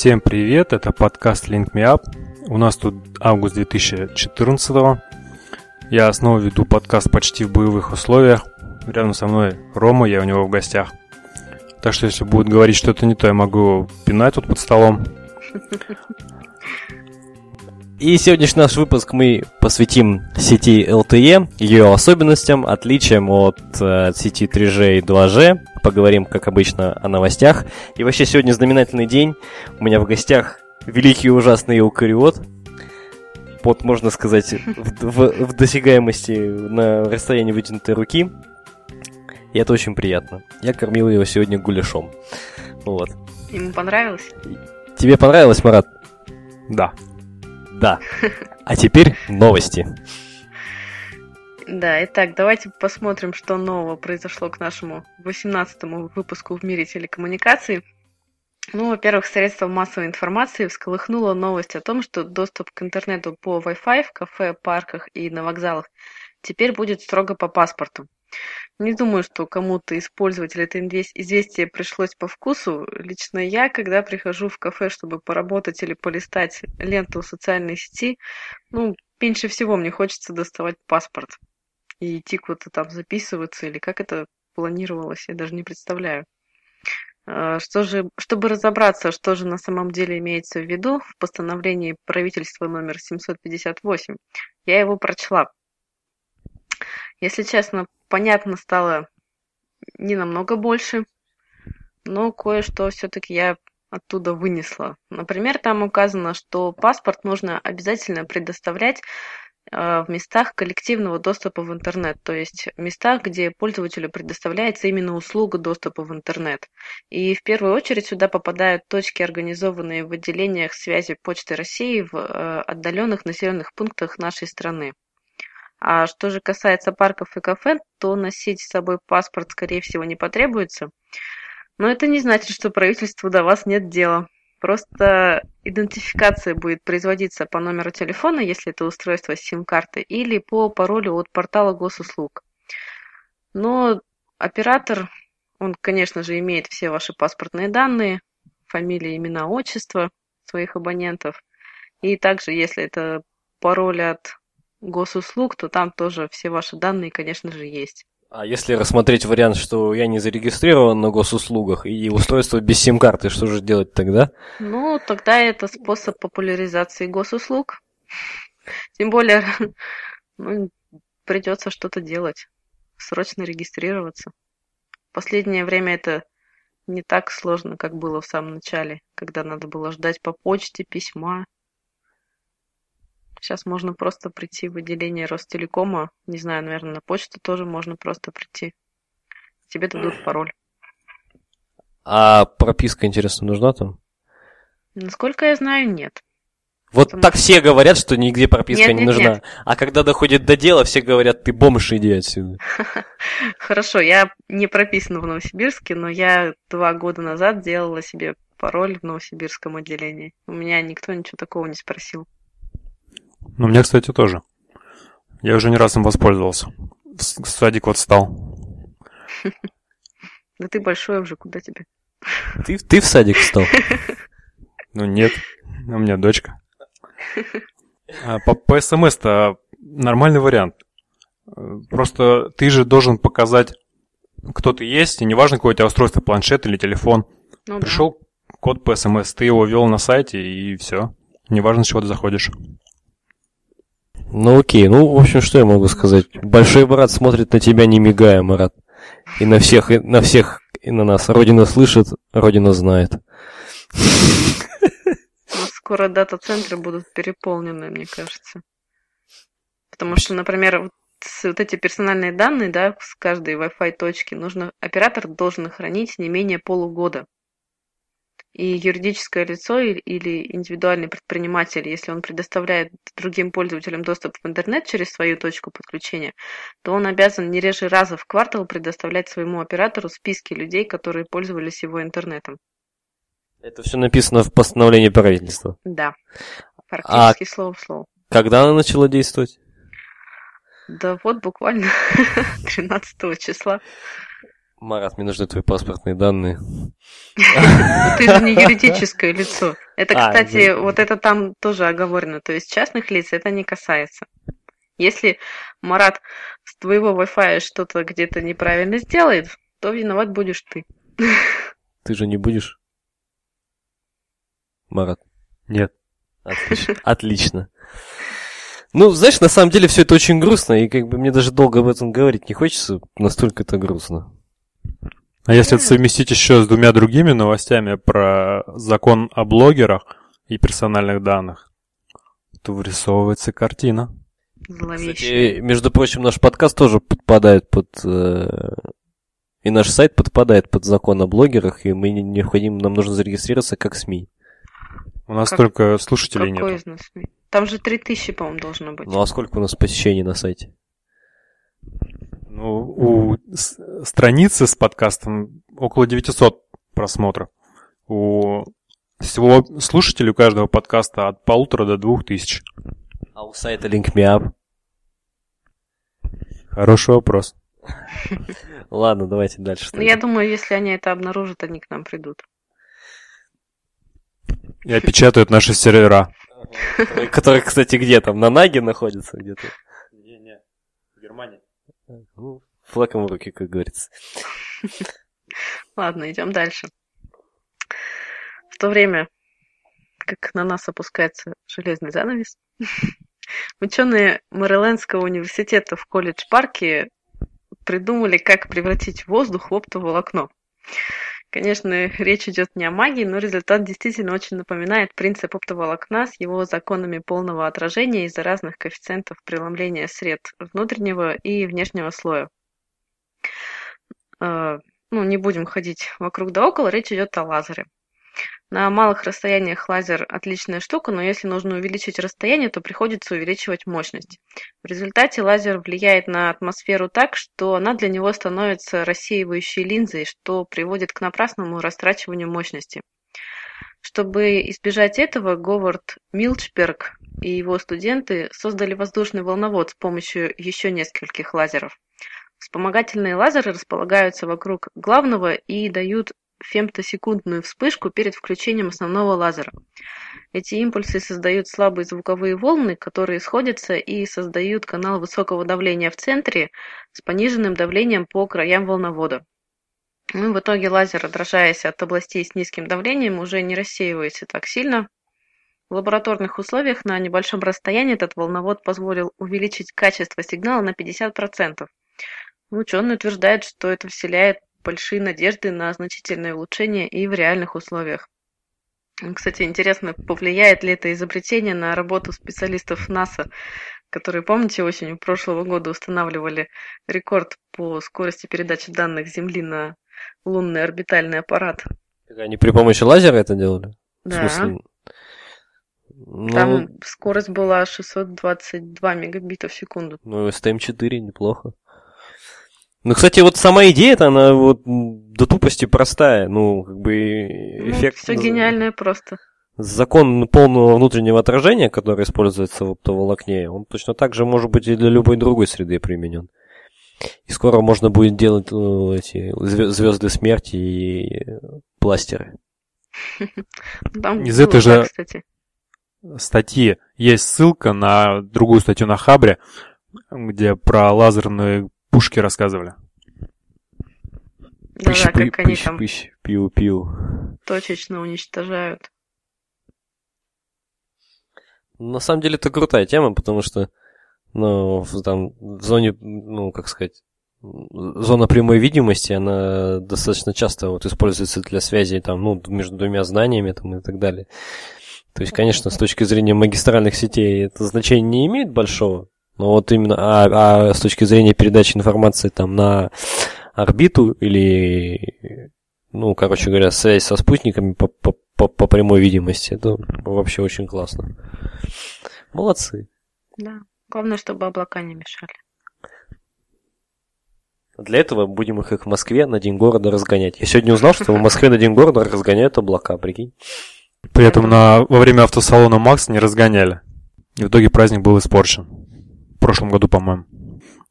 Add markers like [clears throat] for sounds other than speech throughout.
Всем привет, это подкаст Link Me Up. У нас тут август 2014 Я снова веду подкаст почти в боевых условиях. Рядом со мной Рома, я у него в гостях. Так что если будет говорить что-то не то, я могу пинать тут под столом. [laughs] И сегодняшний наш выпуск мы посвятим сети LTE, ее особенностям, отличиям от э, сети 3G и 2G. Поговорим, как обычно, о новостях. И вообще сегодня знаменательный день. У меня в гостях великий и ужасный Эукариот. Под, можно сказать, в, в, в досягаемости на расстоянии вытянутой руки. И это очень приятно. Я кормил его сегодня гуляшом. Вот. Ему понравилось? Тебе понравилось, Марат? Да. Да. А теперь новости. Да, итак, давайте посмотрим, что нового произошло к нашему 18-му выпуску в мире телекоммуникаций. Ну, во-первых, средства массовой информации всколыхнула новость о том, что доступ к интернету по Wi-Fi в кафе, парках и на вокзалах теперь будет строго по паспорту. Не думаю, что кому-то из пользователей это известие пришлось по вкусу. Лично я, когда прихожу в кафе, чтобы поработать или полистать ленту социальной сети, ну, меньше всего мне хочется доставать паспорт и идти куда-то там записываться, или как это планировалось, я даже не представляю. А, что же, чтобы разобраться, что же на самом деле имеется в виду в постановлении правительства номер 758, я его прочла. Если честно, понятно стало не намного больше, но кое-что все-таки я оттуда вынесла. Например, там указано, что паспорт нужно обязательно предоставлять э, в местах коллективного доступа в интернет, то есть в местах, где пользователю предоставляется именно услуга доступа в интернет. И в первую очередь сюда попадают точки, организованные в отделениях связи Почты России в э, отдаленных населенных пунктах нашей страны. А что же касается парков и кафе, то носить с собой паспорт, скорее всего, не потребуется. Но это не значит, что правительству до вас нет дела. Просто идентификация будет производиться по номеру телефона, если это устройство с сим-карты, или по паролю от портала госуслуг. Но оператор, он, конечно же, имеет все ваши паспортные данные, фамилия, имена, отчество своих абонентов. И также, если это пароль от госуслуг, то там тоже все ваши данные, конечно же, есть. А если рассмотреть вариант, что я не зарегистрирован на госуслугах и устройство без сим-карты, что же делать тогда? Ну, тогда это способ популяризации госуслуг. [laughs] Тем более, [laughs] ну, придется что-то делать, срочно регистрироваться. В последнее время это не так сложно, как было в самом начале, когда надо было ждать по почте письма, Сейчас можно просто прийти в отделение Ростелекома. Не знаю, наверное, на почту тоже можно просто прийти. Тебе дадут пароль. А прописка, интересно, нужна там? Насколько я знаю, нет. Вот Потому... так все говорят, что нигде прописка нет, не нет, нужна. Нет. А когда доходит до дела, все говорят, ты бомж, иди отсюда. [laughs] Хорошо, я не прописана в Новосибирске, но я два года назад делала себе пароль в Новосибирском отделении. У меня никто ничего такого не спросил. Ну, мне, кстати, тоже. Я уже не раз им воспользовался. В садик вот стал. [laughs] Да ты большой уже, куда тебе? Ты, ты в садик встал? [laughs] Ну нет, у меня дочка. А по, по СМС-то нормальный вариант. Просто ты же должен показать, кто ты есть, и неважно, какое у тебя устройство, планшет или телефон. Ну, Пришел да. код по СМС, ты его ввел на сайте, и все. Неважно, с чего ты заходишь. Ну окей, ну, в общем, что я могу сказать? Большой брат смотрит на тебя, не мигая, Марат. И на всех, и на всех, и на нас. Родина слышит, Родина знает. Скоро дата-центры будут переполнены, мне кажется. Потому что, например, вот, эти персональные данные, да, с каждой Wi-Fi точки, нужно, оператор должен хранить не менее полугода. И юридическое лицо или индивидуальный предприниматель, если он предоставляет другим пользователям доступ в интернет через свою точку подключения, то он обязан не реже раза в квартал предоставлять своему оператору списки людей, которые пользовались его интернетом. Это все написано в постановлении правительства. Да. Практически слово в слово. Когда она начала действовать? Да вот буквально [laughs] 13 числа. Марат, мне нужны твои паспортные данные. [laughs] Ты же не юридическое лицо. Это, А, кстати, вот это там тоже оговорено. То есть частных лиц это не касается. Если Марат с твоего Wi-Fi что-то где-то неправильно сделает, то виноват будешь ты. [laughs] Ты же не будешь? Марат. Нет. Отлично. Отлично. Ну, знаешь, на самом деле все это очень грустно, и как бы мне даже долго об этом говорить не хочется, настолько это грустно. А если это совместить еще с двумя другими новостями про закон о блогерах и персональных данных, то вырисовывается картина. Зловещий. Кстати, между прочим, наш подкаст тоже подпадает под... э, И наш сайт подпадает под закон о блогерах, и мы не- необходимо, нам нужно зарегистрироваться как СМИ. У нас Как- только слушателей Какой нет. из нас? Там же 3000, по-моему, должно быть. Ну а сколько у нас посещений на сайте? Ну, у страницы с подкастом около 900 просмотров. У всего слушателей у каждого подкаста от полутора до двух тысяч. А у сайта Link Me Up? Хороший вопрос. [laughs] Ладно, давайте дальше. Ну, я думаю, если они это обнаружат, они к нам придут. И опечатают наши сервера. [laughs] Который, кстати, где там? На Наге находится где-то? Ну, флаком в руки, как говорится. Ладно, идем дальше. В то время, как на нас опускается железный занавес, [laughs] ученые Мэрилендского университета в колледж-парке придумали, как превратить воздух в оптоволокно. Конечно, речь идет не о магии, но результат действительно очень напоминает принцип оптоволокна с его законами полного отражения из-за разных коэффициентов преломления сред внутреннего и внешнего слоя. Э, ну, не будем ходить вокруг да около, речь идет о лазере. На малых расстояниях лазер отличная штука, но если нужно увеличить расстояние, то приходится увеличивать мощность. В результате лазер влияет на атмосферу так, что она для него становится рассеивающей линзой, что приводит к напрасному растрачиванию мощности. Чтобы избежать этого, Говард Милчберг и его студенты создали воздушный волновод с помощью еще нескольких лазеров. Вспомогательные лазеры располагаются вокруг главного и дают фемтосекундную вспышку перед включением основного лазера. Эти импульсы создают слабые звуковые волны, которые сходятся и создают канал высокого давления в центре с пониженным давлением по краям волновода. Ну, в итоге лазер, отражаясь от областей с низким давлением, уже не рассеивается так сильно. В лабораторных условиях на небольшом расстоянии этот волновод позволил увеличить качество сигнала на 50%. Ученые утверждают, что это вселяет большие надежды на значительное улучшение и в реальных условиях. Кстати, интересно, повлияет ли это изобретение на работу специалистов НАСА, которые, помните, осенью прошлого года устанавливали рекорд по скорости передачи данных Земли на лунный орбитальный аппарат. Они при помощи лазера это делали? В Да, смысле? Ну, там скорость была 622 мегабита в секунду. ну, STM-4 неплохо. Ну, кстати, вот сама идея-то, она вот до тупости простая. Ну, как бы эффект... все гениальное просто. Закон полного внутреннего отражения, который используется в оптоволокне, он точно так же может быть и для любой другой среды применен. И скоро можно будет делать э, эти звезды смерти и пластеры. [laughs] Там Из было этой же- кстати. Статьи есть ссылка на другую статью на Хабре, где про лазерные пушки рассказывали. Да-да, Пыщ, как они пыщ, там пыщ, пиу-пиу. точечно уничтожают. На самом деле это крутая тема, потому что ну, в, там, в зоне, ну, как сказать, зона прямой видимости, она достаточно часто вот используется для связи там, ну, между двумя зданиями там, и так далее. То есть, конечно, с точки зрения магистральных сетей это значение не имеет большого, но вот именно, а, а с точки зрения передачи информации там на орбиту или, ну, короче говоря, связь со спутниками по, по, по, по прямой видимости, это вообще очень классно. Молодцы. Да. Главное, чтобы облака не мешали. Для этого будем их, их в Москве на День города разгонять. Я сегодня узнал, что в Москве на День города разгоняют облака, прикинь. При этом на, во время автосалона Макс не разгоняли. И в итоге праздник был испорчен. В прошлом году, по-моему.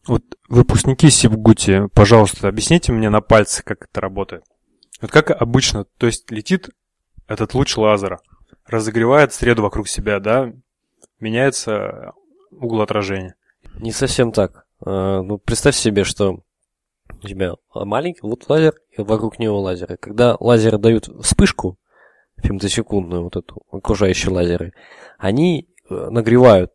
Вот выпускники Сибгути, пожалуйста, объясните мне на пальце, как это работает. Вот как обычно, то есть летит этот луч лазера, разогревает среду вокруг себя, да, меняется угол отражения. Не совсем так. А, ну, представь себе, что у тебя маленький вот лазер, и вокруг него лазеры. Когда лазеры дают вспышку, фемтосекундную, вот эту, окружающие лазеры, они э, нагревают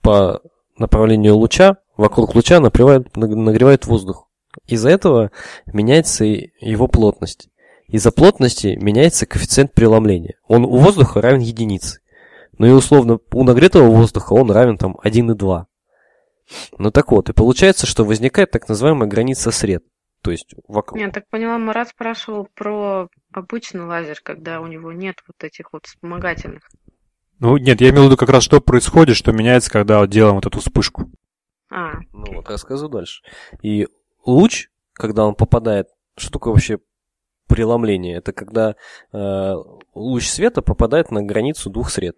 по направлению луча, вокруг луча нагревают, нагревают воздух. Из-за этого меняется его плотность. Из-за плотности меняется коэффициент преломления. Он у воздуха равен единице. Ну и условно у нагретого воздуха он равен там 1,2. Ну так вот, и получается, что возникает так называемая граница сред. То есть вокруг... Я так поняла, Марат спрашивал про обычный лазер, когда у него нет вот этих вот вспомогательных. Ну нет, я имел в виду как раз, что происходит, что меняется, когда делаем вот эту вспышку. А. Ну вот, рассказываю дальше. И луч, когда он попадает... Что такое вообще преломление? Это когда э, луч света попадает на границу двух сред.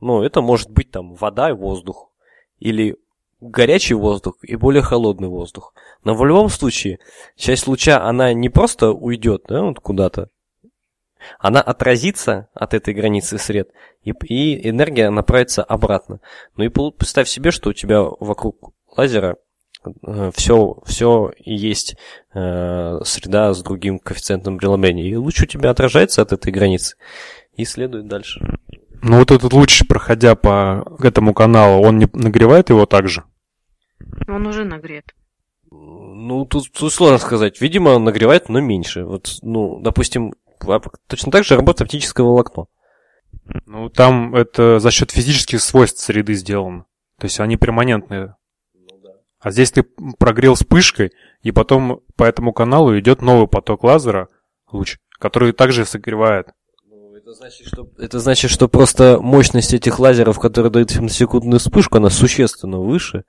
Ну, это может быть там вода и воздух. Или горячий воздух и более холодный воздух. Но в любом случае, часть луча, она не просто уйдет да, вот куда-то, она отразится от этой границы сред, и, и энергия направится обратно. Ну и представь себе, что у тебя вокруг лазера все, э, все есть э, среда с другим коэффициентом преломления. И луч у тебя отражается от этой границы и следует дальше. Ну вот этот луч, проходя по этому каналу, он не нагревает его также? Он уже нагрет. Ну, тут, тут сложно сказать. Видимо, он нагревает, но меньше. Вот, ну, допустим, точно так же работает оптическое волокно. Ну, там это за счет физических свойств среды сделано. То есть они перманентные. Ну, да. А здесь ты прогрел вспышкой, и потом по этому каналу идет новый поток лазера, луч, который также согревает. Это значит, что, это значит, что просто мощность этих лазеров, которые дают секундную вспышку, она существенно выше,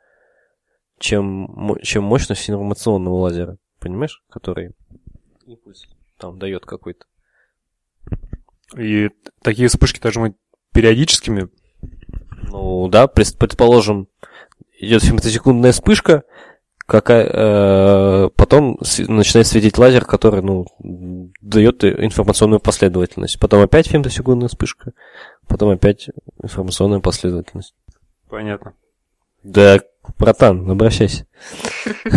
чем, чем мощность информационного лазера. Понимаешь? Который импульс там дает какой-то. И такие вспышки должны быть периодическими? Ну да, предположим, идет фемтосекундная вспышка, какая, э, потом начинает светить лазер, который, ну, дает информационную последовательность. Потом опять фемтосекундная вспышка, потом опять информационная последовательность. Понятно. Да, братан, обращайся. [laughs]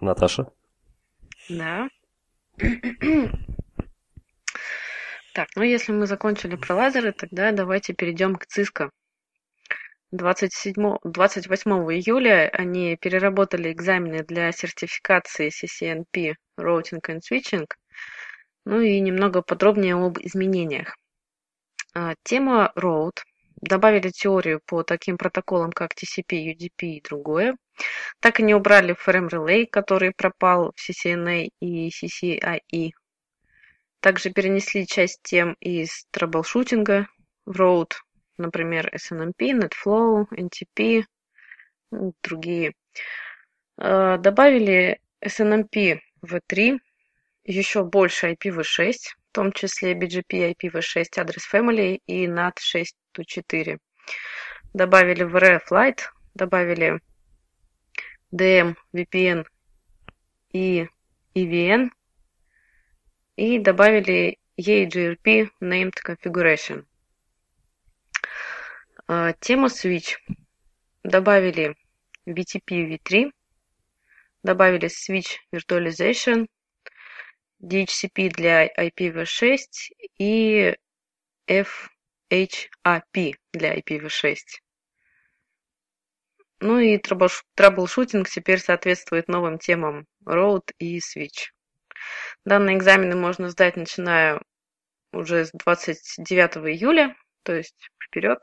Наташа? Да. Так, ну если мы закончили про лазеры, тогда давайте перейдем к ЦИСКО. 27, 28 июля они переработали экзамены для сертификации CCNP Routing and Switching, ну и немного подробнее об изменениях. А, тема Route. Добавили теорию по таким протоколам, как TCP, UDP и другое. Так и не убрали Frame Relay, который пропал в CCNA и CCIE. Также перенесли часть тем из troubleshooting а в Route, например, SNMP, NetFlow, NTP, ну, другие. А, добавили SNMP v3, еще больше IPv6, в том числе BGP IPv6 адрес Family и NAT 6.4. Добавили VRF Lite, добавили DM, VPN и EVN и добавили EGRP Named Configuration. А, тема Switch. Добавили VTP v3, добавили Switch Virtualization, DHCP для IPv6 и FHAP для IPv6. Ну и траблшутинг теперь соответствует новым темам Road и Switch. Данные экзамены можно сдать, начиная уже с 29 июля, то есть вперед.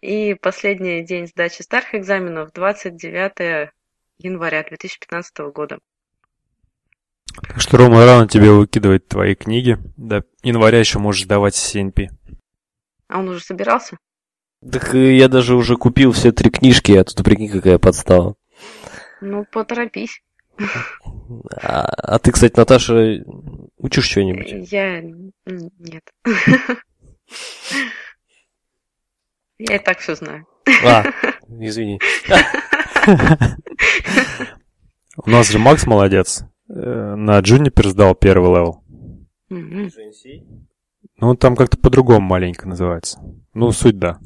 И последний день сдачи старых экзаменов 29 января 2015 года. Так что, Рома, рано тебе выкидывать твои книги. До января еще можешь сдавать CNP. А он уже собирался? Так э, я даже уже купил все три книжки, а тут прикинь, какая подстава. Ну, поторопись. А, а ты, кстати, Наташа, учишь что-нибудь? Я... Нет. Я и так все знаю. А, извини. [laughs] У нас же Макс молодец. Э, На Juniper сдал первый level. Ну, там как-то по-другому маленько называется. Ну, суть да.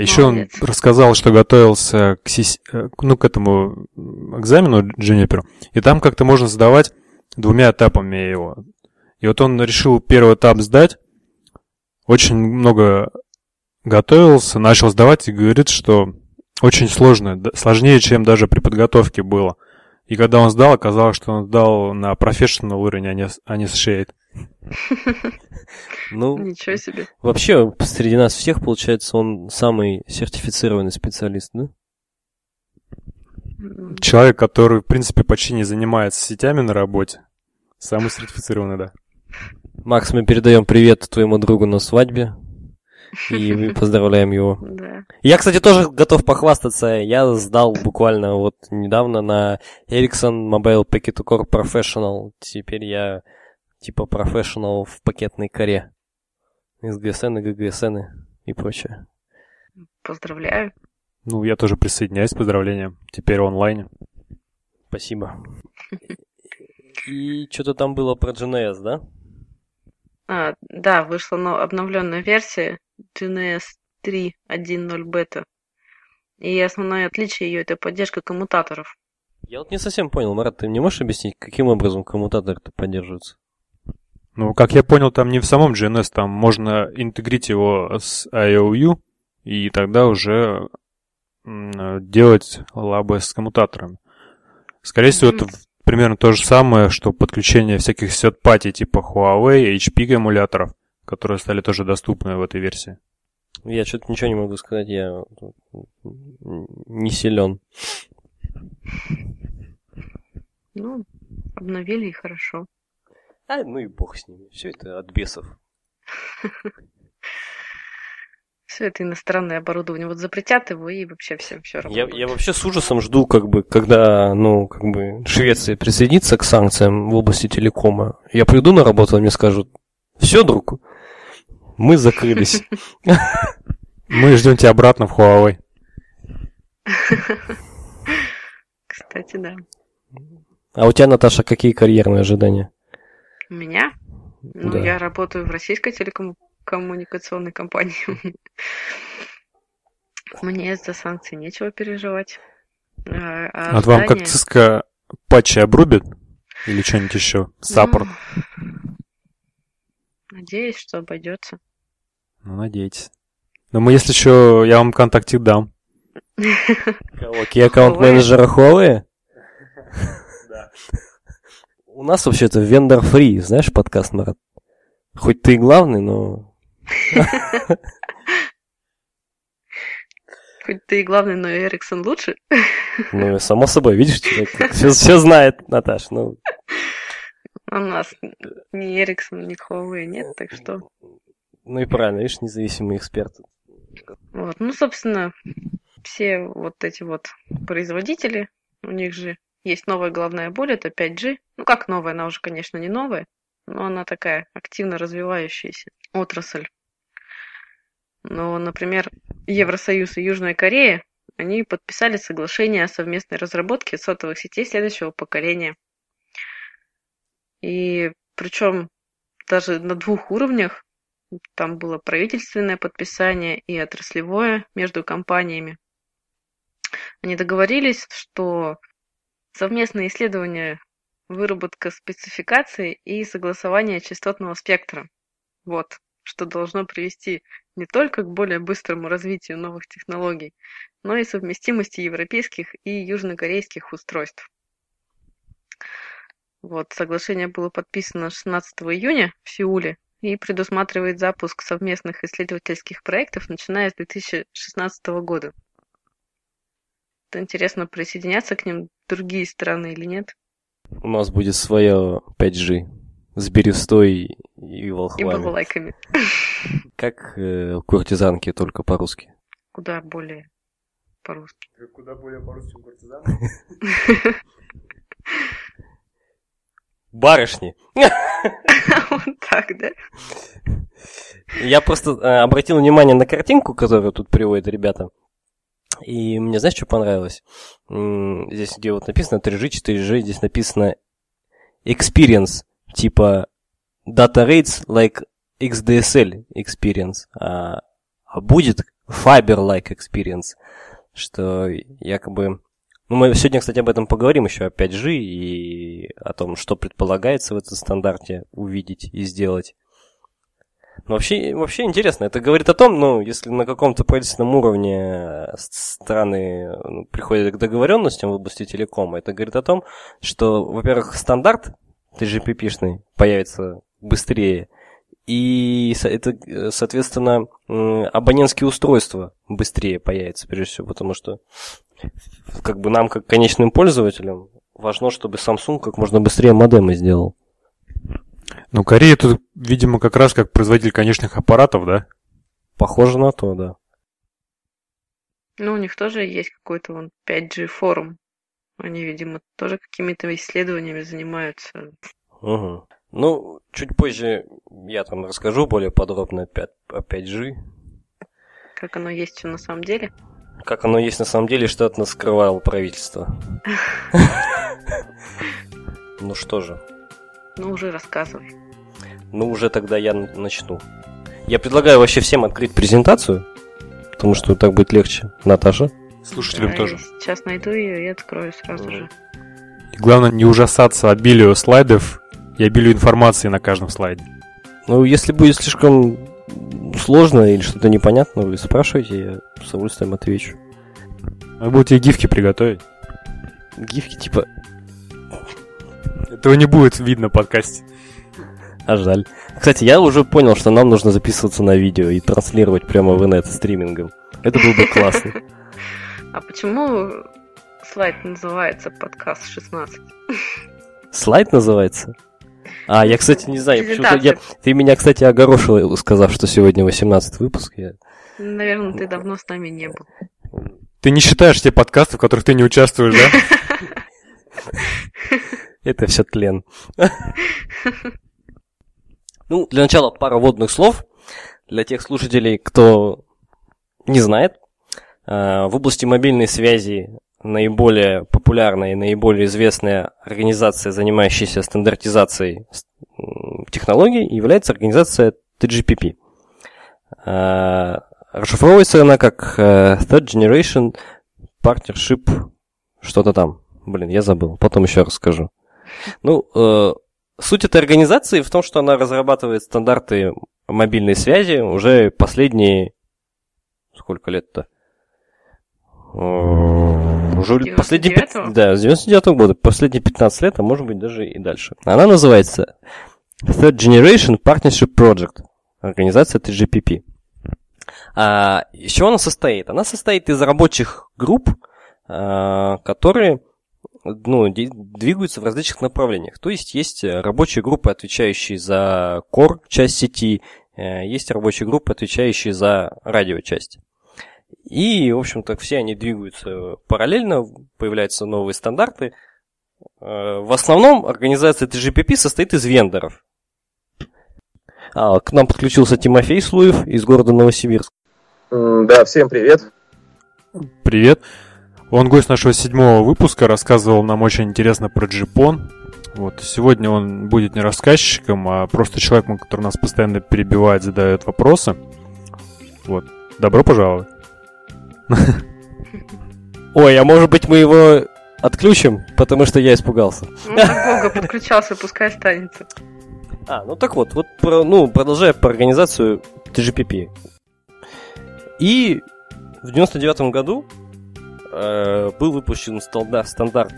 Еще он рассказал, что готовился к, сис- э, ну, к этому экзамену Juniper, и там как-то можно сдавать двумя этапами его. И вот он решил первый этап сдать, очень много готовился, начал сдавать и говорит, что очень сложно, сложнее, чем даже при подготовке было. И когда он сдал, оказалось, что он сдал на профессионал уровень, а не, а не с шейд. Ну, [laughs] Ничего себе. вообще, среди нас всех, получается, он самый сертифицированный специалист, да? Человек, который, в принципе, почти не занимается сетями на работе. Самый сертифицированный, да. Макс, мы передаем привет твоему другу на свадьбе. И [laughs] мы поздравляем его. Да. Я, кстати, тоже готов похвастаться. Я сдал буквально вот недавно на Ericsson Mobile Packet Core Professional. Теперь я типа professional в пакетной коре. Из GSN и GGSN и прочее. Поздравляю. Ну, я тоже присоединяюсь к поздравлениям. Теперь в онлайне. Спасибо. И что-то там было про GNS, да? А, да, вышла но- обновленная версия GNS 3.1.0 бета. И основное отличие ее это поддержка коммутаторов. Я вот не совсем понял, Марат, ты мне можешь объяснить, каким образом коммутатор-то поддерживается? Ну, как я понял, там не в самом GNS, там можно интегрить его с IOU, и тогда уже делать лабы с коммутаторами. Скорее всего, Мгм. это примерно то же самое, что подключение всяких сет-пати типа Huawei, HP эмуляторов, которые стали тоже доступны в этой версии. Я что-то ничего не могу сказать, я не силен. Ну, обновили и хорошо. А, ну и бог с ними. Все это от бесов. [laughs] Все это иностранное оборудование. Вот запретят его и вообще всем все равно. Я, я вообще с ужасом жду, как бы, когда, ну, как бы, Швеция присоединится к санкциям в области телекома. Я приду на работу, а мне скажут, все, друг, мы закрылись. [laughs] Мы ждем тебя обратно в Huawei. [laughs] Кстати, да. А у тебя, Наташа, какие карьерные ожидания? У меня? Ну, Да. я работаю в российской телекоммуникационной компании. [laughs] Мне из-за санкций нечего переживать. А, а А вам как Cisco патчи обрубит? Или что-нибудь еще? Саппорт? Ну, Надеюсь, что обойдется. Ну, надейтесь. Но мы, если что, я вам контактик дам. [laughs] Кого? Key аккаунт менеджера [laughs] Huawei? У нас вообще-то vendor free, знаешь, подкаст, Марат? Хоть ты и главный, но... Хоть ты и главный, но Эриксон лучше. Ну, само собой, видишь, человек все, все знает, Наташ, ну... У нас ни Эриксон, ни Huawei нет, так что... Ну и правильно, видишь, независимый эксперт. Вот. Ну, собственно, все вот эти вот производители, у них же есть новая головная боль, это 5G. Ну, как новая, она уже, конечно, не новая, но она такая активно развивающаяся отрасль. Но, например, Евросоюз и Южная Корея, они подписали соглашение о совместной разработке сотовых сетей следующего поколения. И причем даже на двух уровнях там было правительственное подписание и отраслевое между компаниями. Они договорились, что совместные исследования, выработка спецификаций и согласование частотного спектра. Вот, что должно привести не только к более быстрому развитию новых технологий, но и совместимости европейских и южнокорейских устройств. Вот, соглашение было подписано 16 июня в Сеуле и предусматривает запуск совместных исследовательских проектов, начиная с 2016 года. Интересно, присоединятся к ним другие страны или нет? У нас будет свое 5G. с берестой и И волхвами. балалайками. [laughs] Как э, куртизанки, только по-русски. Куда более по-русски. Куда более по-русски, чем куртизан? [laughs] Барышни. [laughs] Вот так, да? Я просто э, обратил внимание на картинку, которую тут приводят ребята. И мне, знаешь, что понравилось? Здесь, где вот написано 3G, 4G, здесь написано experience, типа data rates like XDSL experience, а, а будет fiber-like experience, что якобы... Ну, мы сегодня, кстати, об этом поговорим еще о 5G и о том, что предполагается в этом стандарте увидеть и сделать. Но вообще, вообще интересно. Это говорит о том, ну, если на каком-то правительственном уровне э, страны ну, приходят к договоренностям в области телекома, это говорит о том, что, во-первых, стандарт TGP-шный появится быстрее, и это, э, соответственно, абонентские устройства быстрее появятся, прежде всего, потому что как бы нам, как конечным пользователям, важно, чтобы Samsung как можно быстрее модемы сделал. Ну, Корея тут, видимо, как раз как производитель конечных аппаратов, да? Похоже на то, да. Ну, у них тоже есть какой-то вон 5G форум. Они, видимо, тоже какими-то исследованиями занимаются. Угу. Ну, чуть позже я там расскажу более подробно о 5- о 5G. Как оно есть все на самом деле. Как оно есть на самом деле, что от нас скрывало правительство. [laughs] Ну что же, Ну, уже рассказывай. ну уже тогда я начну. Я предлагаю вообще всем открыть презентацию, потому что так будет легче. Наташа? Слушателям Да, тоже. Сейчас найду ее и открою сразу же. И главное, не ужасаться обилию слайдов и обилию информации на каждом слайде. Ну, если будет слишком сложно или что-то непонятно, вы спрашивайте, я с удовольствием отвечу. Надо будет тебе гифки приготовить. Гифки типа Этого не будет видно в подкасте. А жаль. Кстати, я уже понял, что нам нужно записываться на видео и транслировать прямо в инет стримингом. Это было бы классно. А почему слайд называется подкаст 16? Слайд называется? А, я, кстати, не знаю. я-. Ты меня, кстати, огорошил, сказав, что сегодня 18 выпуск. Я... Наверное, ты давно с нами не был. Ты не считаешь те подкасты, в которых ты не участвуешь, да? [laughs] Это все тлен. [laughs] Ну, для начала пара водных слов. Для тех слушателей, кто не знает, а, в области мобильной связи наиболее популярная и наиболее известная организация, занимающаяся стандартизацией технологий, является организация TGPP. А, Расшифровывается она как э, Third Generation Partnership что-то там. Блин, я забыл, потом еще расскажу. Ну, э, суть этой организации в том, что она разрабатывает стандарты мобильной связи уже последние... Сколько лет-то? Э, Уже последние... пят- 99-го? Да, с 99 года. Последние 15 лет, а может быть даже и дальше. Она называется Third Generation Partnership Project. Организация TGPP. А, из чего она состоит? Она состоит из рабочих групп, а, которые ну, двигаются в различных направлениях. То есть есть э, рабочие группы, отвечающие за core часть сети, э, есть рабочие группы, отвечающие за радиочасть. И, в общем-то, все они двигаются параллельно, появляются новые стандарты. Э, В основном организация TGPP состоит из вендоров. А, к нам подключился Тимофей Слуев из города Новосибирск. Да, всем привет. Привет. Он гость нашего седьмого выпуска, рассказывал нам очень интересно про джипон. Вот. Сегодня он будет не рассказчиком, а просто человеком, который нас постоянно перебивает, задает вопросы. Вот. Добро пожаловать. [laughs] Ой, а может быть мы его отключим, потому что я испугался. Ну, долго подключался, пускай останется. [laughs] А, ну так вот, вот про, ну, продолжая про организацию TGPP. И в 99 году э, был выпущен сталда- стандарт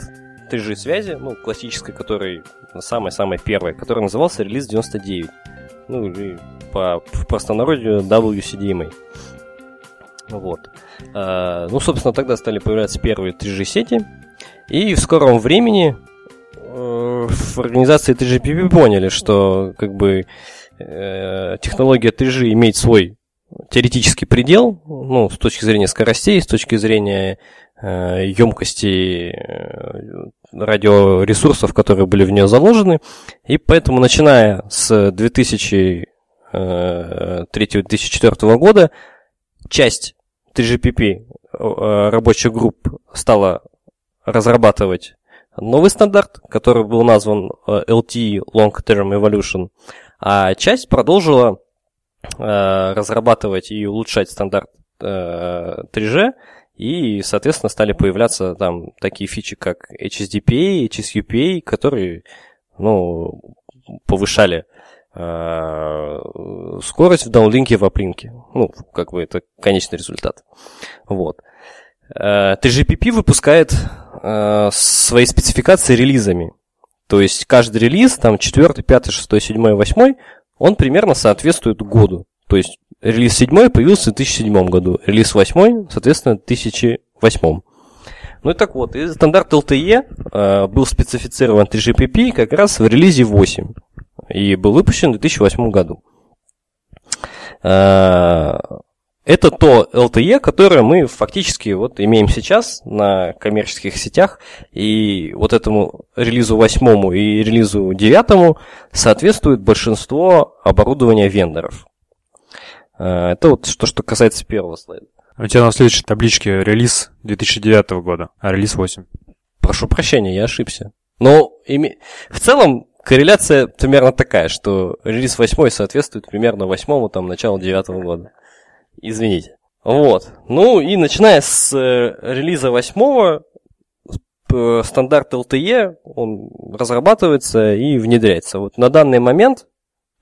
3G связи, ну, классической, который самый-самый первый, который назывался релиз 99. Ну, или по, простонародью WCDMA. Вот. Э, ну, собственно, тогда стали появляться первые 3G сети. И в скором времени э, в организации 3GPP поняли, что как бы э, технология 3G имеет свой теоретический предел, ну, с точки зрения скоростей, с точки зрения емкости э, радиоресурсов, которые были в нее заложены. И поэтому, начиная с 2003-2004 э, года, часть 3GPP э, рабочих групп стала разрабатывать новый стандарт, который был назван LTE Long Term Evolution, а часть продолжила Э, разрабатывать и улучшать стандарт 3G, э, и, соответственно, стали появляться там такие фичи, как HSDPA, HSUPA, которые, ну, повышали э, скорость в даунлинке в аплинке. Ну, как бы это конечный результат. Вот. 3GPP выпускает свои спецификации релизами. То есть каждый релиз, там 4, 5, 6, 7, 8, он примерно соответствует году. То есть релиз 7 появился в 2007 году, релиз 8, соответственно, в 2008. Ну и так вот, и стандарт LTE э, был специфицирован 3GPP как раз в релизе 8 и был выпущен в 2008 году. Э, это то LTE, которое мы фактически вот имеем сейчас на коммерческих сетях, и вот этому релизу восьмому и релизу девятому соответствует большинство оборудования вендоров. Э, это вот что, что касается первого слайда. У тебя на следующей табличке релиз 2009 года, а релиз 8. Прошу прощения, я ошибся. Но име... в целом корреляция примерно такая, что релиз 8 соответствует примерно 8 там, началу 9 года. Извините. Вот. Ну и начиная с э, релиза восьмого, стандарт LTE, он разрабатывается и внедряется. Вот на данный момент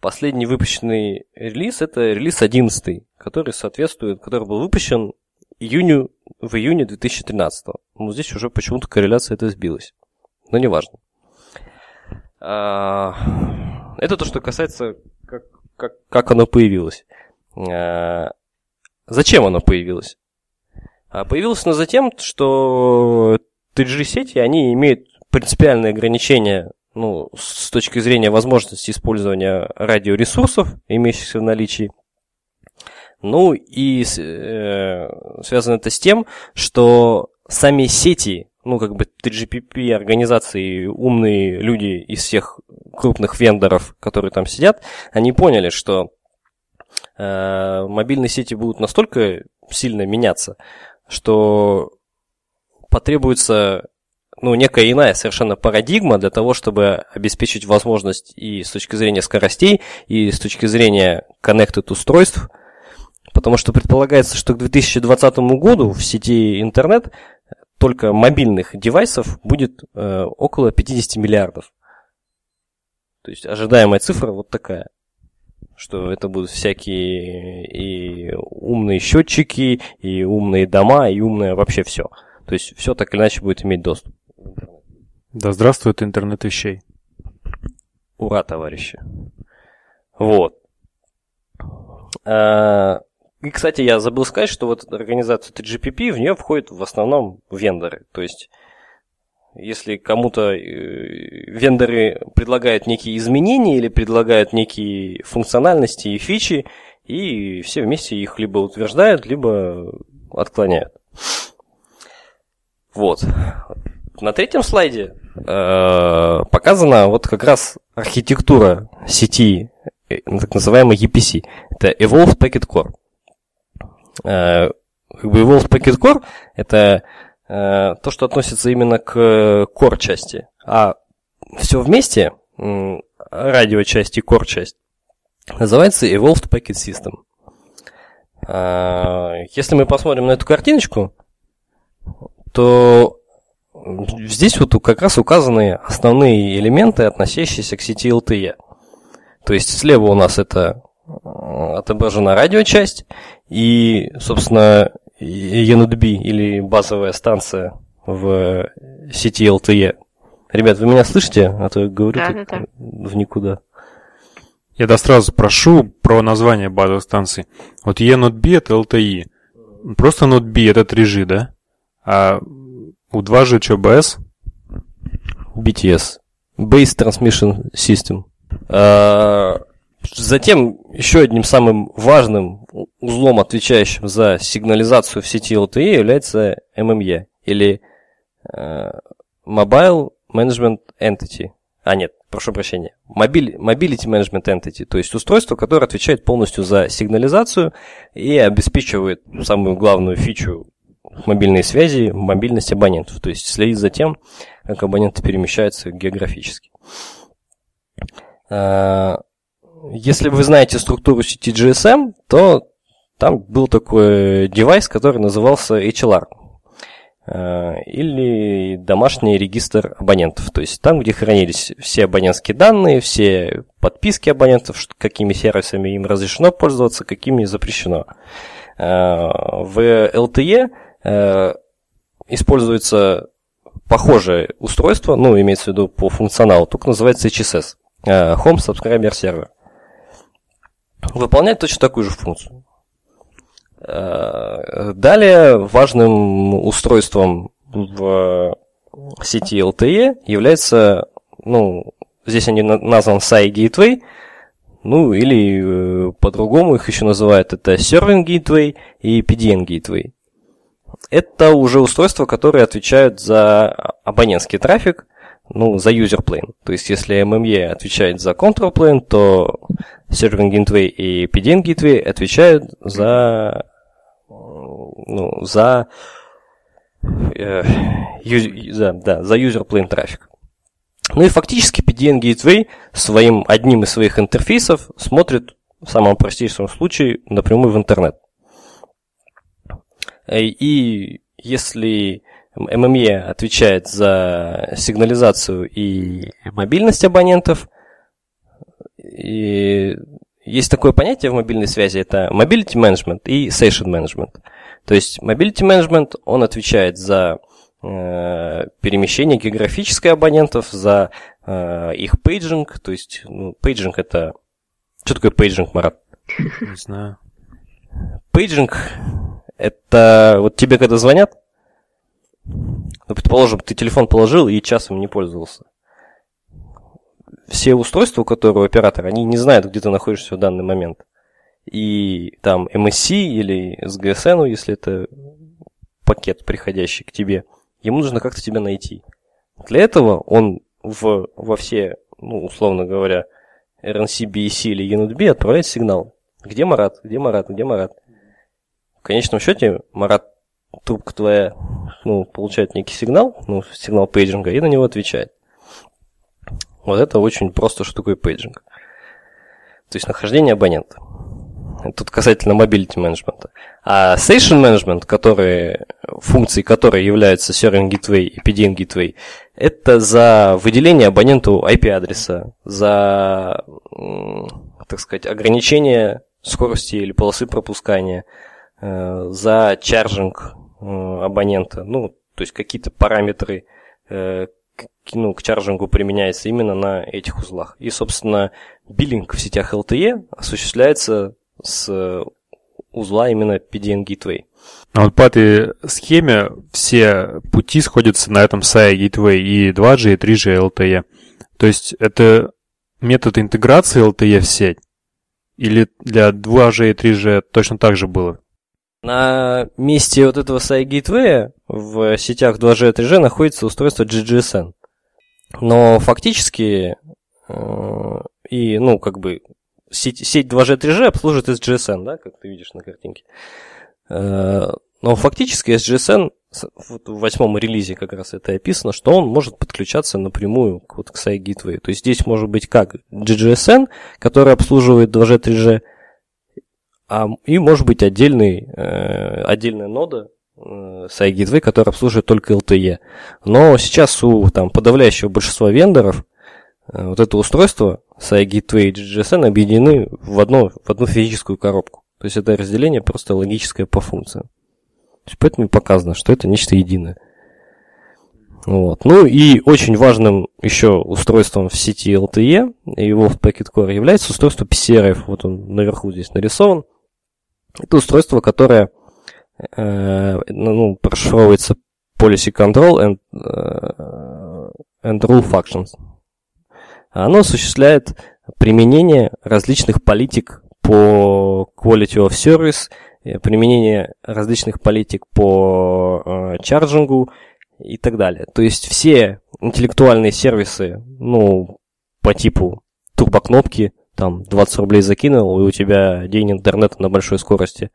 последний выпущенный релиз это релиз 11, который соответствует, который был выпущен июню, в июне 2013. Ну, здесь уже почему-то корреляция это сбилась. Но неважно. А, это то, что касается, как, как, как оно появилось. А, Зачем оно появилось? А появилось оно затем, что 3G-сети, они имеют принципиальные ограничения ну, с точки зрения возможности использования радиоресурсов, имеющихся в наличии. Ну и э, связано это с тем, что сами сети, ну как бы 3GPP организации, умные люди из всех крупных вендоров, которые там сидят, они поняли, что Э, мобильные сети будут настолько сильно меняться, что потребуется ну, некая иная совершенно парадигма для того, чтобы обеспечить возможность и с точки зрения скоростей, и с точки зрения connected устройств, потому что предполагается, что к 2020 году в сети интернет только мобильных девайсов будет э, около 50 миллиардов. То есть ожидаемая цифра вот такая что это будут всякие и умные счетчики, и умные дома, и умное вообще все. То есть все так или иначе будет иметь доступ. Да здравствует интернет вещей. Ура, товарищи. Вот. А, и, кстати, я забыл сказать, что вот организация TGPP, в нее входят в основном вендоры. То есть если кому-то э, вендоры предлагают некие изменения или предлагают некие функциональности и фичи, и все вместе их либо утверждают, либо отклоняют. Вот. На третьем слайде э, показана вот как раз архитектура сети, э, так называемой EPC. Это Evolved Packet Core. Э, как бы Evolved Packet Core это Э, то, что относится именно к core части, а все вместе, радиочасть и core часть, называется Evolved Packet System. Э, если мы посмотрим на эту картиночку, то здесь вот как раз указаны основные элементы, относящиеся к сети LTE. То есть слева у нас это э, отображена радиочасть, и, собственно, ENUDB или базовая станция в сети LTE. Ребят, вы меня слышите? А то я говорю да, да, да. в никуда. Я да сразу прошу про название базовой станции. Вот ENUDB это LTE. Просто NodeB это 3G, да? А у 2G что? BTS. Base Transmission System. А, затем еще одним самым важным узлом, отвечающим за сигнализацию в сети LTE, является MME, или Mobile Management Entity. А, нет, прошу прощения. Mobility Management Entity, то есть устройство, которое отвечает полностью за сигнализацию и обеспечивает самую главную фичу мобильной связи, мобильность абонентов, то есть следит за тем, как абоненты перемещаются географически. А, если вы знаете структуру сети GSM, то там был такой девайс, который назывался HLR, Э, или домашний регистр абонентов, то есть там, где хранились все абонентские данные, все подписки абонентов, какими сервисами им разрешено пользоваться, какими запрещено. Э, в LTE используется похожее устройство, ну, имеется в виду по функционалу, только называется HSS, Home Subscriber Server. Выполняет точно такую же функцию. Э, далее важным устройством в сети LTE является, ну, здесь они назван SAI Gateway, ну, или э, по-другому их еще называют, это Serving Gateway и PDN Gateway. Это уже устройства, которые отвечают за абонентский трафик, ну, за user plane. То есть, если MME отвечает за control plane, то Serving Gateway и PDN Gateway отвечают за ну, за, э, за, да, за user plane трафик. Ну и фактически PDN Gateway своим, одним из своих интерфейсов смотрит в самом простейшем случае напрямую в интернет. Э, и если MME отвечает за сигнализацию и мобильность абонентов, и есть такое понятие в мобильной связи, это mobility management и session management. То есть mobility management, он отвечает за э, перемещение географическое абонентов, за э, их пейджинг, то есть ну, пейджинг это... Что такое пейджинг, Марат? Не знаю. Пейджинг это вот тебе когда звонят, ну, предположим, ты телефон положил и часом не пользовался все устройства, у оператора, они не знают, где ты находишься в данный момент. И там MSC или SGSN, если это пакет, приходящий к тебе, ему нужно как-то тебя найти. Для этого он в, во все, ну, условно говоря, RNC, BSC или eNodeB отправляет сигнал. Где Марат? Где Марат? Где Марат? В конечном счете, Марат, трубка твоя, ну, получает некий сигнал, ну, сигнал пейджинга, и на него отвечает. Вот это очень просто, что такое пейджинг. То есть нахождение абонента. Тут касательно mobility management а. А session management, которые, функции которой являются Serving Gateway и PDN Gateway, это за выделение абоненту IP-адреса, за, так сказать, ограничение скорости или полосы пропускания, за чаржинг э, абонента, ну, то есть какие-то параметры, э, ну, к чарджингу применяется именно на этих узлах. И, собственно, биллинг в сетях LTE осуществляется с узла именно PDN Gateway. А вот по этой схеме все пути сходятся на этом SAI Gateway и 2G, и 3G LTE. То есть это метод интеграции LTE в сеть? Или для 2G и 3G точно так же было? На месте вот этого Gateway в сетях 2G и 3G находится устройство GGSN. Но фактически э, и, ну, как бы сеть, сеть 2G, 3G обслуживает SGSN, да, как ты видишь на картинке. Э, но фактически SGSN, вот в восьмом релизе как раз это описано, что он может подключаться напрямую вот, к Gateway. То есть здесь может быть как GGSN, который обслуживает 2G, 3G, а, и может быть отдельный, э, отдельная нода, SAI Gateway, который обслуживает только LTE. Но сейчас у там, подавляющего большинства вендоров э, вот это устройство SAI Gateway и GGSN объединены в, одно, в одну физическую коробку. То есть это разделение просто логическое по функциям. То есть поэтому показано, что это нечто единое. Вот. Ну и очень важным еще устройством в сети LTE и Wolf Packet Core является устройство PCRF. Вот он наверху здесь нарисован. Это устройство, которое Э, ну, прошифровывается policy control and, uh, and rule functions. оно осуществляет применение различных политик по quality of service, э, применение различных политик по э, чарджингу и так далее. То есть все интеллектуальные сервисы, ну, по типу турбокнопки, там 20 рублей закинул, и у тебя день интернета на большой скорости.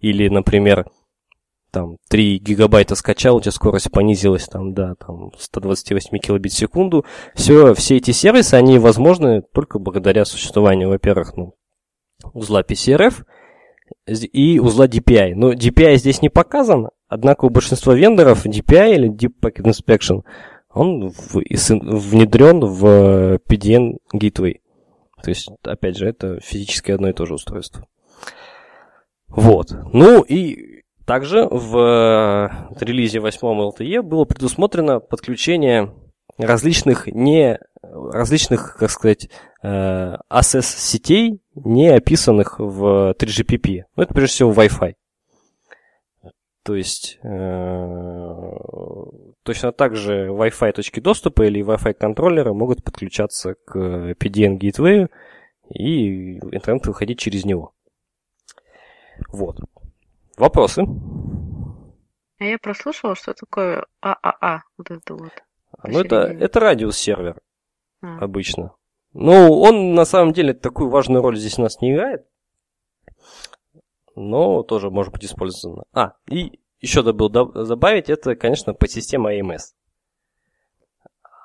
Или, например, там 3 гигабайта скачал, у тебя скорость понизилась там до там, 128 килобит в секунду. Все, все эти сервисы, они возможны только благодаря существованию, во-первых, ну, узла PCRF и узла DPI. Но DPI здесь не показан, однако у большинства вендоров DPI или Deep Packet Inspection, он внедрен в PDN Gateway. То есть, опять же, это физически одно и то же устройство. Вот. Ну и также в э, релизе 8 LTE было предусмотрено подключение различных не различных, как сказать, э, не описанных в 3GPP. Ну, это прежде всего Wi-Fi. То есть э, точно так же Wi-Fi точки доступа или Wi-Fi контроллеры могут подключаться к PDN Gateway и интернет выходить через него. Вот. Вопросы? А я прослушала, что такое ААА, вот это вот. Ну, это, это радиус-сервер а. обычно. Ну, он на самом деле такую важную роль здесь у нас не играет. Но тоже может быть использовано. А, и еще забыл добавить, это, конечно, подсистема AMS.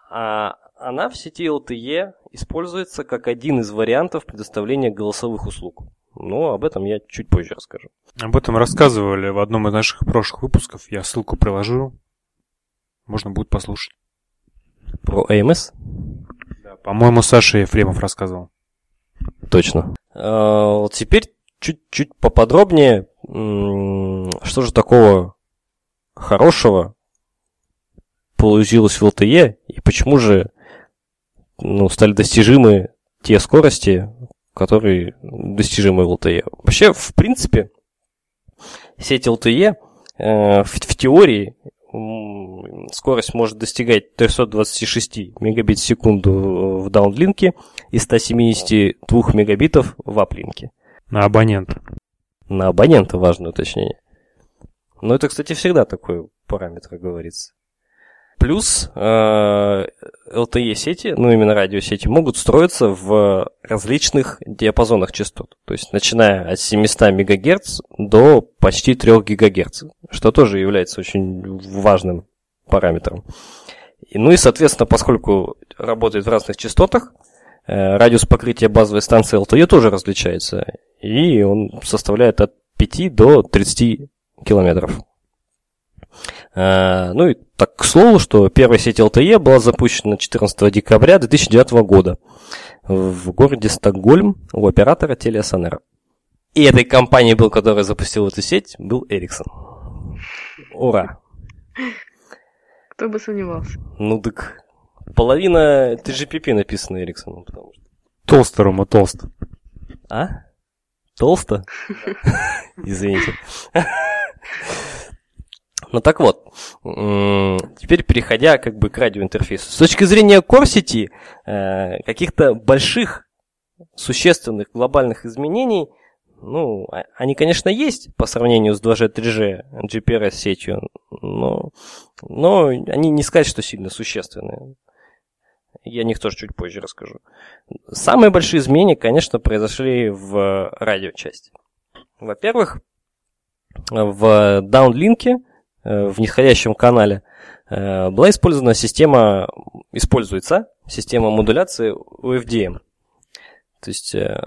А она в сети LTE используется как один из вариантов предоставления голосовых услуг. Но об этом я чуть позже расскажу. Об этом рассказывали в одном из наших прошлых выпусков. Я ссылку приложу. Можно будет послушать. Про AMS? Да, по-моему, Саша Ефремов рассказывал. Точно. А, вот теперь чуть-чуть поподробнее, что же такого хорошего получилось в LTE и почему же ну, стали достижимы те скорости, которые достижимы в LTE. Вообще, в принципе, сеть LTE э, в, в теории скорость может достигать 326 мегабит в секунду в даунлинке и 172 мегабитов в аплинке. На абонента. На абонента важное уточнение. Но это, кстати, всегда такой параметр говорится. Плюс э, LTE-сети, ну именно радиосети, могут строиться в различных диапазонах частот. То есть начиная от 700 МГц до почти 3 ГГц, что тоже является очень важным параметром. И, ну и, соответственно, поскольку работает в разных частотах, э, радиус покрытия базовой станции LTE тоже различается, и он составляет от 5 до 30 километров. Э, ну и так, к слову, что первая сеть LTE была запущена 14 декабря 2009 года в городе Стокгольм у оператора Телеосонера. И этой компанией был, которая запустила эту сеть, был Ericsson. Ура! Кто бы сомневался. Ну так, половина TGPP написана Эриксоном, потому что... Толсто, Рома, толсто. А? Толсто? [laughs] Извините. Ну так вот, теперь переходя как бы к радиоинтерфейсу. С точки зрения Core сети, э, каких-то больших, существенных глобальных изменений, ну, а, они, конечно, есть по сравнению с 2G, 3G, GPRS сетью, но, но они не сказать, что сильно существенные. Я о них тоже чуть позже расскажу. Самые большие изменения, конечно, произошли в радиочасти. Во-первых, в даунлинке – Э, в нисходящем канале, э, была использована система, используется система модуляции UFDM. То есть э,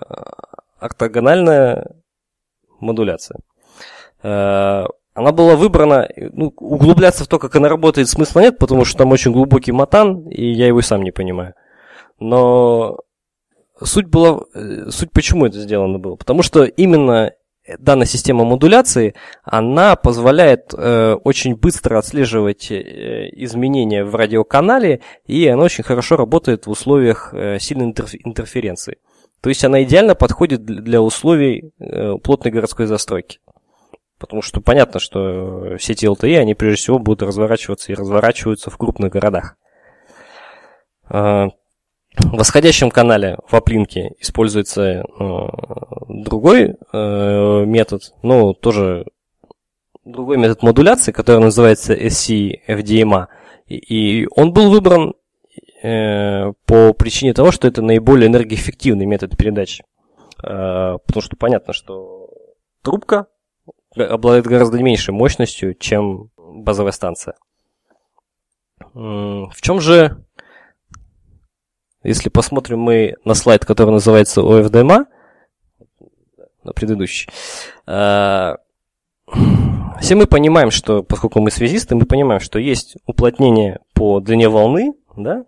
ортогональная модуляция. Она была выбрана, ну, углубляться в то, как она работает, смысла нет, потому что там очень глубокий матан, и я его сам не понимаю. Но суть была, суть почему это сделано было? Потому что именно данная система модуляции, она позволяет э, очень быстро отслеживать э, изменения в радиоканале, и она очень хорошо работает в условиях э, сильной интерф- интерференции. То есть она идеально подходит для условий э, плотной городской застройки. Потому что понятно, что сети LTE, они прежде всего будут разворачиваться и разворачиваются в крупных городах. Э, восходящем канале в оплинке используется э, другой э, метод, ну, тоже другой метод модуляции, который называется SC-FDMA. И, он был выбран э, по причине того, что это наиболее энергоэффективный метод передачи. Потому что понятно, что трубка обладает гораздо меньшей мощностью, чем базовая станция. В чем же, если посмотрим мы на слайд, который называется OFDMA, на предыдущий, э, все мы понимаем, что, поскольку мы связисты, мы понимаем, что есть уплотнение по длине волны, да,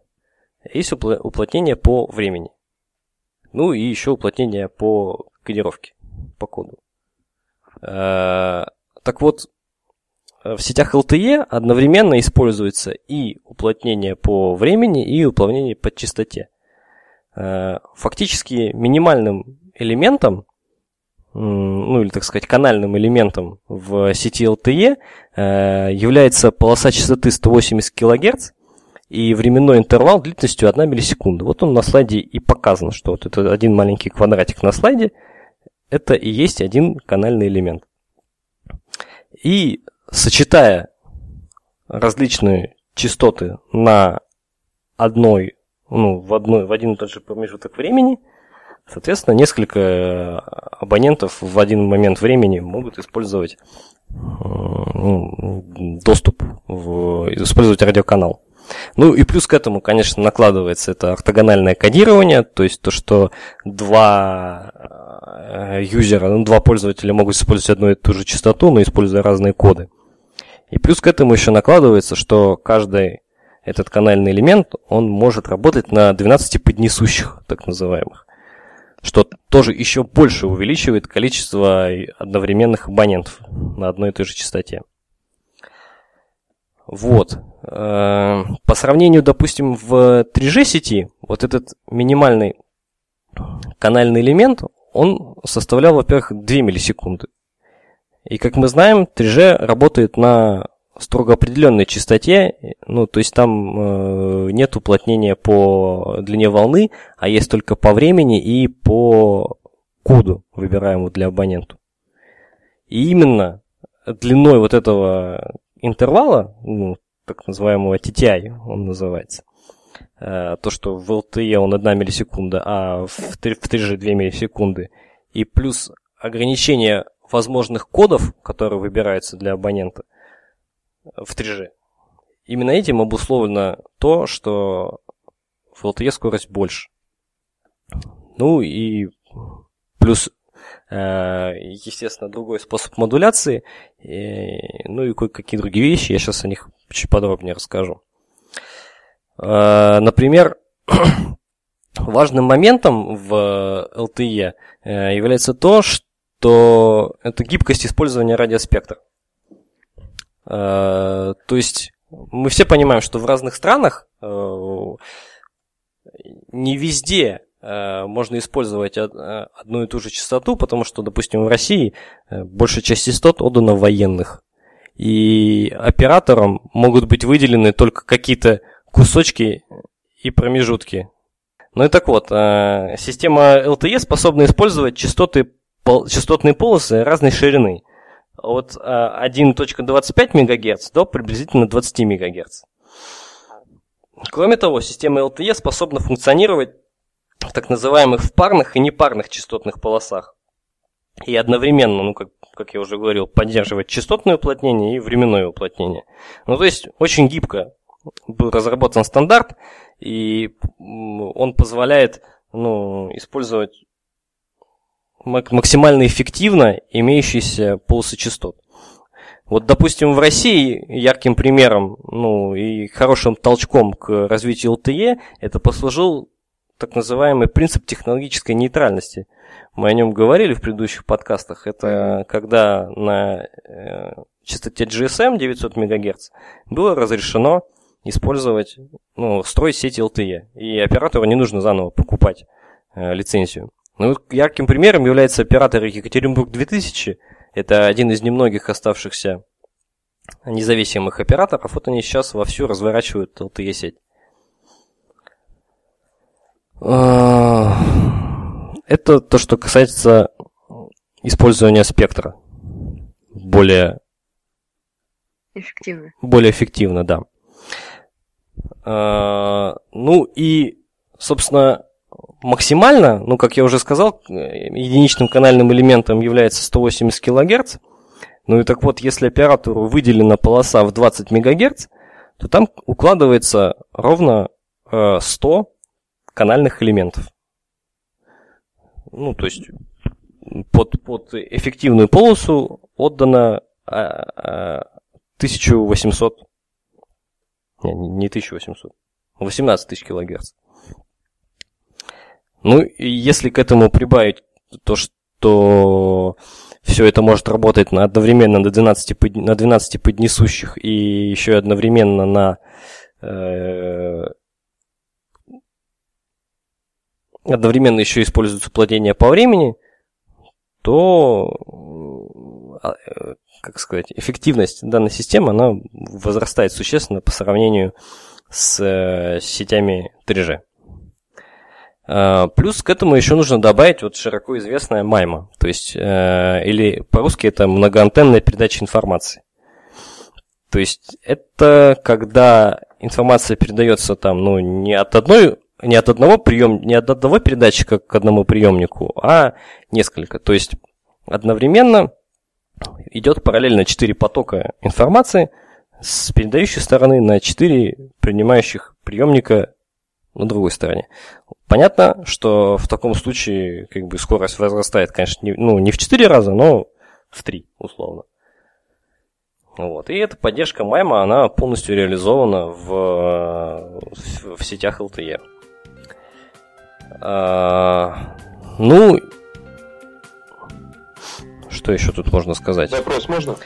есть уплотнение по времени. Ну и еще уплотнение по кодировке, по коду. Э, так вот, в сетях LTE одновременно используется и уплотнение по времени, и уплотнение по частоте. Э, фактически минимальным элементом, ну или, так сказать, канальным элементом в сети LTE э, является полоса частоты 180 кГц, и временной интервал длительностью 1 миллисекунда. Вот он на слайде и показан, что вот это один маленький квадратик на слайде, это и есть один канальный элемент. И сочетая различные частоты на одной, ну, в, одной, в один и тот же промежуток времени, соответственно, несколько абонентов в один момент времени могут использовать ну, доступ, в, использовать радиоканал. Ну и плюс к этому, конечно, накладывается это ортогональное кодирование, то есть то, что два э, юзера, ну, два пользователя могут использовать одну и ту же частоту, но используя разные коды. И плюс к этому еще накладывается, что каждый этот канальный элемент, он может работать на 12 поднесущих, так называемых, что тоже еще больше увеличивает количество одновременных абонентов на одной и той же частоте. Вот. Э, по сравнению, допустим, в 3G сети, вот этот минимальный канальный элемент, он составлял, во-первых, 2 миллисекунды. И как мы знаем, 3G работает на строго определенной частоте, ну, то есть там э, нет уплотнения по длине волны, а есть только по времени и по коду, выбираемому для абонента. И именно длиной вот этого интервала, ну, так называемого TTI он называется, то, что в LTE он 1 миллисекунда, а в 3, в 3G 2 миллисекунды, и плюс ограничение возможных кодов, которые выбираются для абонента в 3G. Именно этим обусловлено то, что в LTE скорость больше. Ну и плюс Э, естественно, другой способ модуляции, ну и кое-какие другие вещи, я сейчас о них чуть подробнее расскажу. Э, например, [clears throat] важным моментом в LTE э, является то, что это гибкость использования радиоспектра. То есть мы все понимаем, что в разных странах не везде Э, можно использовать э, одну и ту же частоту, потому что, допустим, в России э, большая часть частот отдана военных. И операторам могут быть выделены только какие-то кусочки и промежутки. Ну и так вот, система LTE способна использовать частоты, частотные полосы разной ширины. От 1.25 МГц до приблизительно 20 МГц. Кроме того, система LTE способна функционировать в так называемых в парных и непарных частотных полосах. И одновременно, ну, как, как я уже говорил, поддерживать частотное уплотнение и временное уплотнение. Ну, то есть, очень гибко был разработан стандарт, и он позволяет ну, использовать максимально эффективно имеющиеся полосы частот. Вот, допустим, в России ярким примером, ну, и хорошим толчком к развитию LTE это послужил так называемый принцип технологической нейтральности. Мы о нем говорили в предыдущих подкастах. Это когда на э, частоте GSM 900 МГц было разрешено использовать, ну, строить сеть LTE. И оператору не нужно заново покупать э, лицензию. Ну, ярким примером является оператор Екатеринбург 2000. Это один из немногих оставшихся независимых операторов. Вот они сейчас вовсю разворачивают LTE-сеть. это то, что касается использования спектра. Более Эффективно. более эффективно, да. А, ну и, собственно, максимально, ну, как я уже сказал, единичным канальным элементом является 180 кГц. Ну и так вот, если оператору выделена полоса в 20 МГц, то там укладывается ровно э, 100 канальных элементов. Ну, то есть под, под эффективную полосу отдано а, а, 1800, не, не 1800, 18 тысяч килогерц. Ну, и если к этому прибавить то, что все это может работать на одновременно на 12, под, на 12 поднесущих и еще одновременно на э, одновременно еще используется плодение по времени, то э, как сказать, эффективность данной системы, она возрастает существенно по сравнению с э, сетями 3G. Uh, плюс к этому еще нужно добавить вот широко известная майма, то есть, uh, или по-русски это многоантенная передача информации. То есть это когда информация передается там, ну, не от одной, не от одного прием, не от одного передатчика к одному приемнику, а несколько. То есть одновременно идет параллельно 4 потока информации с передающей стороны на 4 принимающих приемника на другой стороне. Понятно, что в таком случае как бы скорость возрастает, конечно, не, ну, не в 4 раза, но в 3, условно. Вот. И эта поддержка Майма, она полностью реализована в, в, в сетях LTE. А, ну, что еще тут можно сказать? Вопрос можно?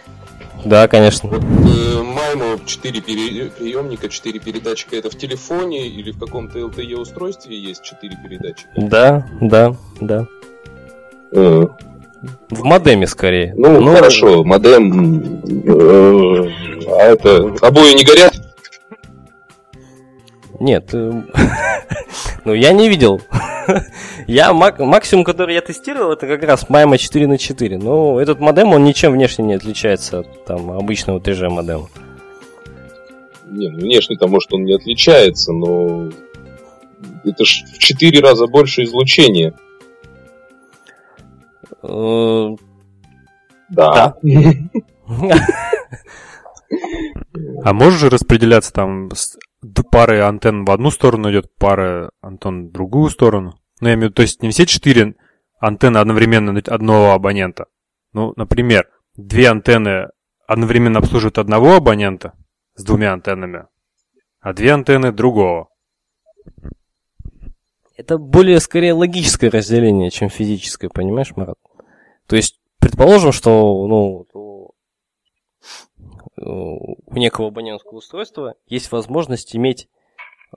Да, конечно. Вот э, Маймо 4 пере... приемника, 4 передатчика это в телефоне или в каком-то LTE устройстве есть 4 передатчика? Да, да, да. Э, В модеме скорее. ну, хорошо, модем. э, а это. Обои не горят? Нет, э, [laughs] ну я не видел. [laughs] Я мак- максимум, который я тестировал, это как раз Майма 4 на 4. Но этот модем, он ничем внешне не отличается от там, обычного 3G модема. Не, ну, внешне-то, может, он не отличается, но это ж в 4 раза больше излучения. Э, Да. [laughs] А можешь же распределяться там с д- пары антенн в одну сторону идет, пара антенн в другую сторону? Ну, я имею в виду, то есть не все четыре антенны одновременно одного абонента. Ну, например, две антенны одновременно обслуживают одного абонента с двумя антеннами, а две антенны другого. Это более скорее логическое разделение, чем физическое, понимаешь, Марат? То есть, предположим, что ну, у некого абонентского устройства есть возможность иметь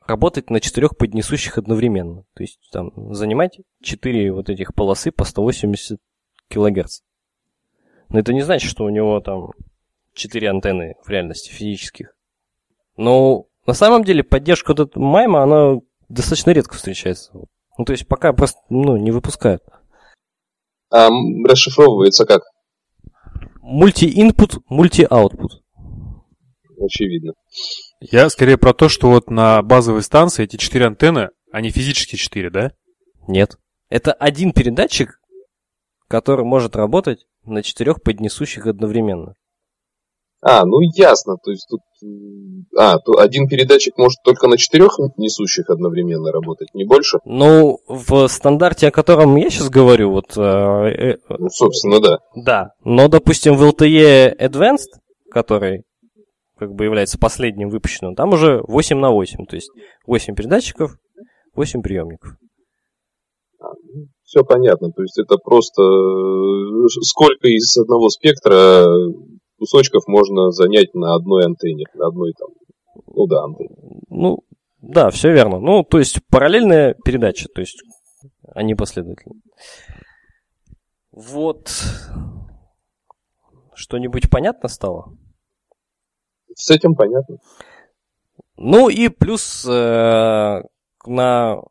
работать на четырех поднесущих одновременно. То есть там занимать четыре вот этих полосы по 180 килогерц. Но это не значит, что у него там четыре антенны в реальности физических. Но на самом деле поддержка вот этого майма, она достаточно редко встречается. Ну, то есть пока просто ну, не выпускают. А расшифровывается как? Мульти-инпут, мульти-аутпут. Очевидно. Я скорее про то, что вот на базовой станции эти четыре антенны, они физически четыре, да? Нет. Это один передатчик, который может работать на четырех поднесущих одновременно. А, ну ясно. То есть тут. А, то один передатчик может только на четырех несущих одновременно работать, не больше? Ну, в стандарте, о котором я сейчас говорю, вот, э, э, Ну, собственно, да. да. Но, допустим, в LTE Advanced, который как бы является последним выпущенным, там уже 8 на 8, то есть 8 передатчиков, 8 приемников. Все понятно. То есть это просто э, сколько из одного спектра кусочков можно занять на одной антенне, на одной там. Ну да, антенне. Ну, да, все верно. Ну, то есть параллельная передача, то есть они последовательно. Вот. Что-нибудь понятно стало? С этим понятно. Ну и плюс э, на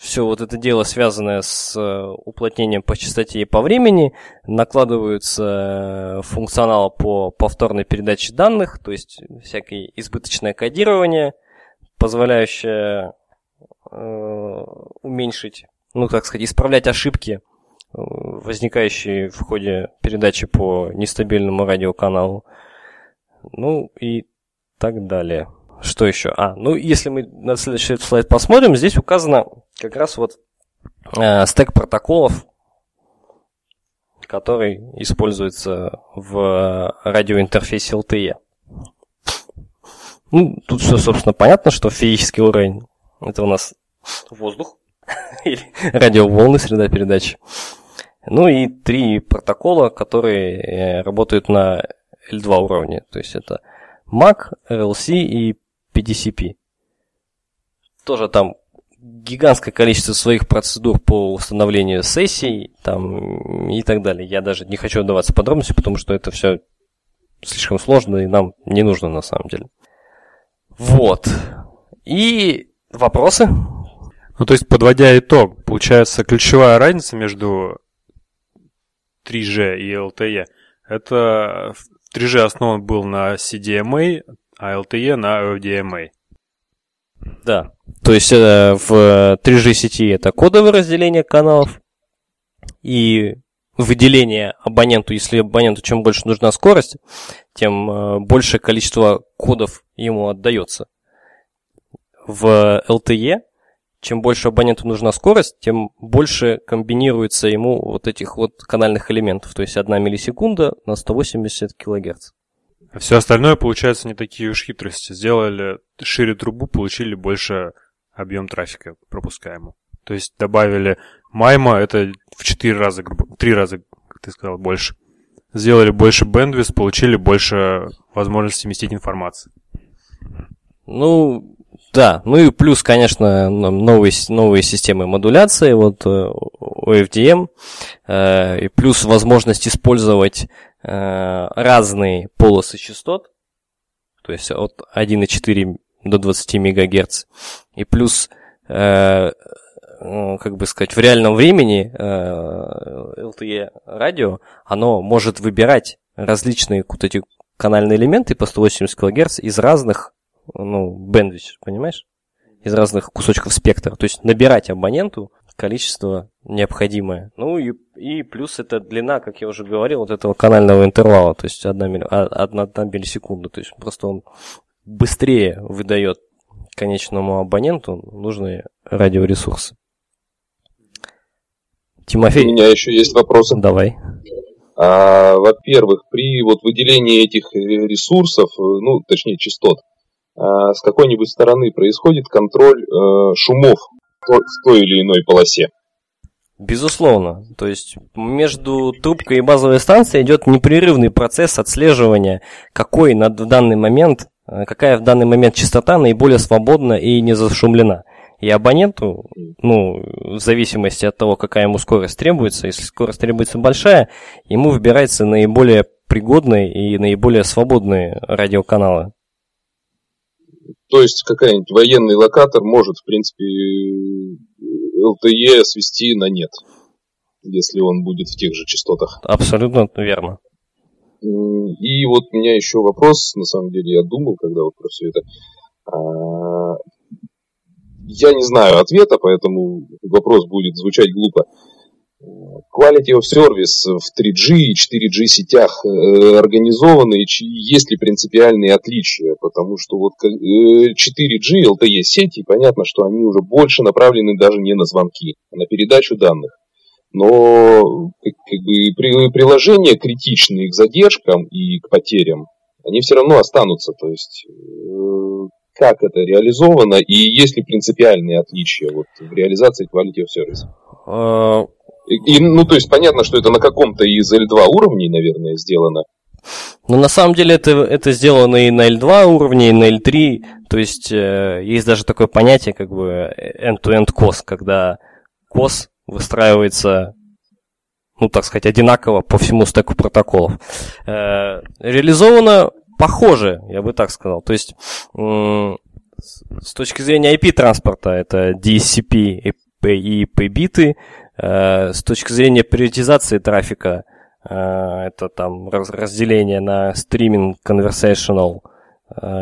все вот это дело, связанное с э, уплотнением по частоте и по времени, накладываются э, функционал по повторной передаче данных, то есть всякое избыточное кодирование, позволяющее э, уменьшить, ну, так сказать, исправлять ошибки, э, возникающие в ходе передачи по нестабильному радиоканалу. Ну и так далее. Что еще? А, ну если мы на следующий слайд посмотрим, здесь указано как раз вот э, стек протоколов, который используется в радиоинтерфейсе LTE. Ну, тут все, собственно, понятно, что физический уровень – это у нас воздух [laughs] или радиоволны, среда передачи. Ну и три протокола, которые э, работают на L2 уровне. То есть это MAC, RLC и PDCP. Тоже там гигантское количество своих процедур по установлению сессий там, и так далее. Я даже не хочу отдаваться подробности, потому что это все слишком сложно и нам не нужно на самом деле. Вот. И вопросы? Ну, то есть, подводя итог, получается, ключевая разница между 3G и LTE, это 3G основан был на CDMA, а LTE на OFDMA. Да. То есть э, в 3G сети это кодовое разделение каналов и выделение абоненту, если абоненту чем больше нужна скорость, тем э, большее количество кодов ему отдается. В LTE, чем больше абоненту нужна скорость, тем больше комбинируется ему вот этих вот канальных элементов, то есть 1 миллисекунда на 180 килогерц. А все остальное, получается, не такие уж хитрости. Сделали шире трубу, получили больше объем трафика пропускаемого. То есть добавили майма, это в 4 раза, грубо, 3 раза, как ты сказал, больше. Сделали больше бендвис, получили больше возможности вместить информацию. Ну, да, ну и плюс, конечно, новые, новые системы модуляции, вот OFDM, э, э, и плюс возможность использовать Э, разные полосы частот, то есть от 1,4 до 20 МГц, и плюс, как бы сказать, в реальном времени LTE радио, оно может выбирать различные вот эти канальные элементы по 180 кГц из разных, ну, бендвич, понимаешь? Из разных кусочков спектра. То есть набирать абоненту количество необходимое. Ну и, и плюс это длина, как я уже говорил, вот этого канального интервала, то есть одна, милли, одна, одна миллисекунда. То есть просто он быстрее выдает конечному абоненту нужные радиоресурсы. Тимофей. У меня еще есть вопросы. Давай. А, во-первых, при вот выделении этих ресурсов, ну, точнее, частот, с какой-нибудь стороны происходит контроль э, шумов в той или иной полосе. Безусловно. То есть между трубкой и базовой станцией идет непрерывный процесс отслеживания, какой на, данный момент, э, какая в данный момент частота наиболее свободна и не зашумлена. И абоненту, ну, в зависимости от того, какая ему скорость требуется, если скорость требуется большая, ему выбирается наиболее пригодные и наиболее свободные радиоканалы. То есть какая-нибудь военный локатор может, в принципе, LTE свести на нет, если он будет в тех же частотах. Абсолютно верно. И вот у меня еще вопрос, на самом деле, я думал, когда вот про все это. А, я не знаю ответа, поэтому вопрос будет звучать глупо. Quality of Service в 3G и 4G сетях э, организованы, есть ли принципиальные отличия, потому что вот 4G, э, LTE сети, понятно, что они уже больше направлены даже не на звонки, а на передачу данных. Но как бы, приложения критичные к задержкам и к потерям, они все равно останутся. То есть э, как это реализовано и есть ли принципиальные отличия вот, в реализации Quality of Service? И, ну, то есть понятно, что это на каком-то из L2 уровней, наверное, сделано. Но на самом деле это, это сделано и на L2 уровне, и на L3. То есть э, есть даже такое понятие, как бы end-to-end COS, когда COS выстраивается, ну, так сказать, одинаково по всему стеку протоколов. Э, реализовано похоже, я бы так сказал. То есть э, с точки зрения IP-транспорта это DSCP и P-биты. Э, с точки зрения приоритизации трафика, э, это там разделение на стриминг, conversational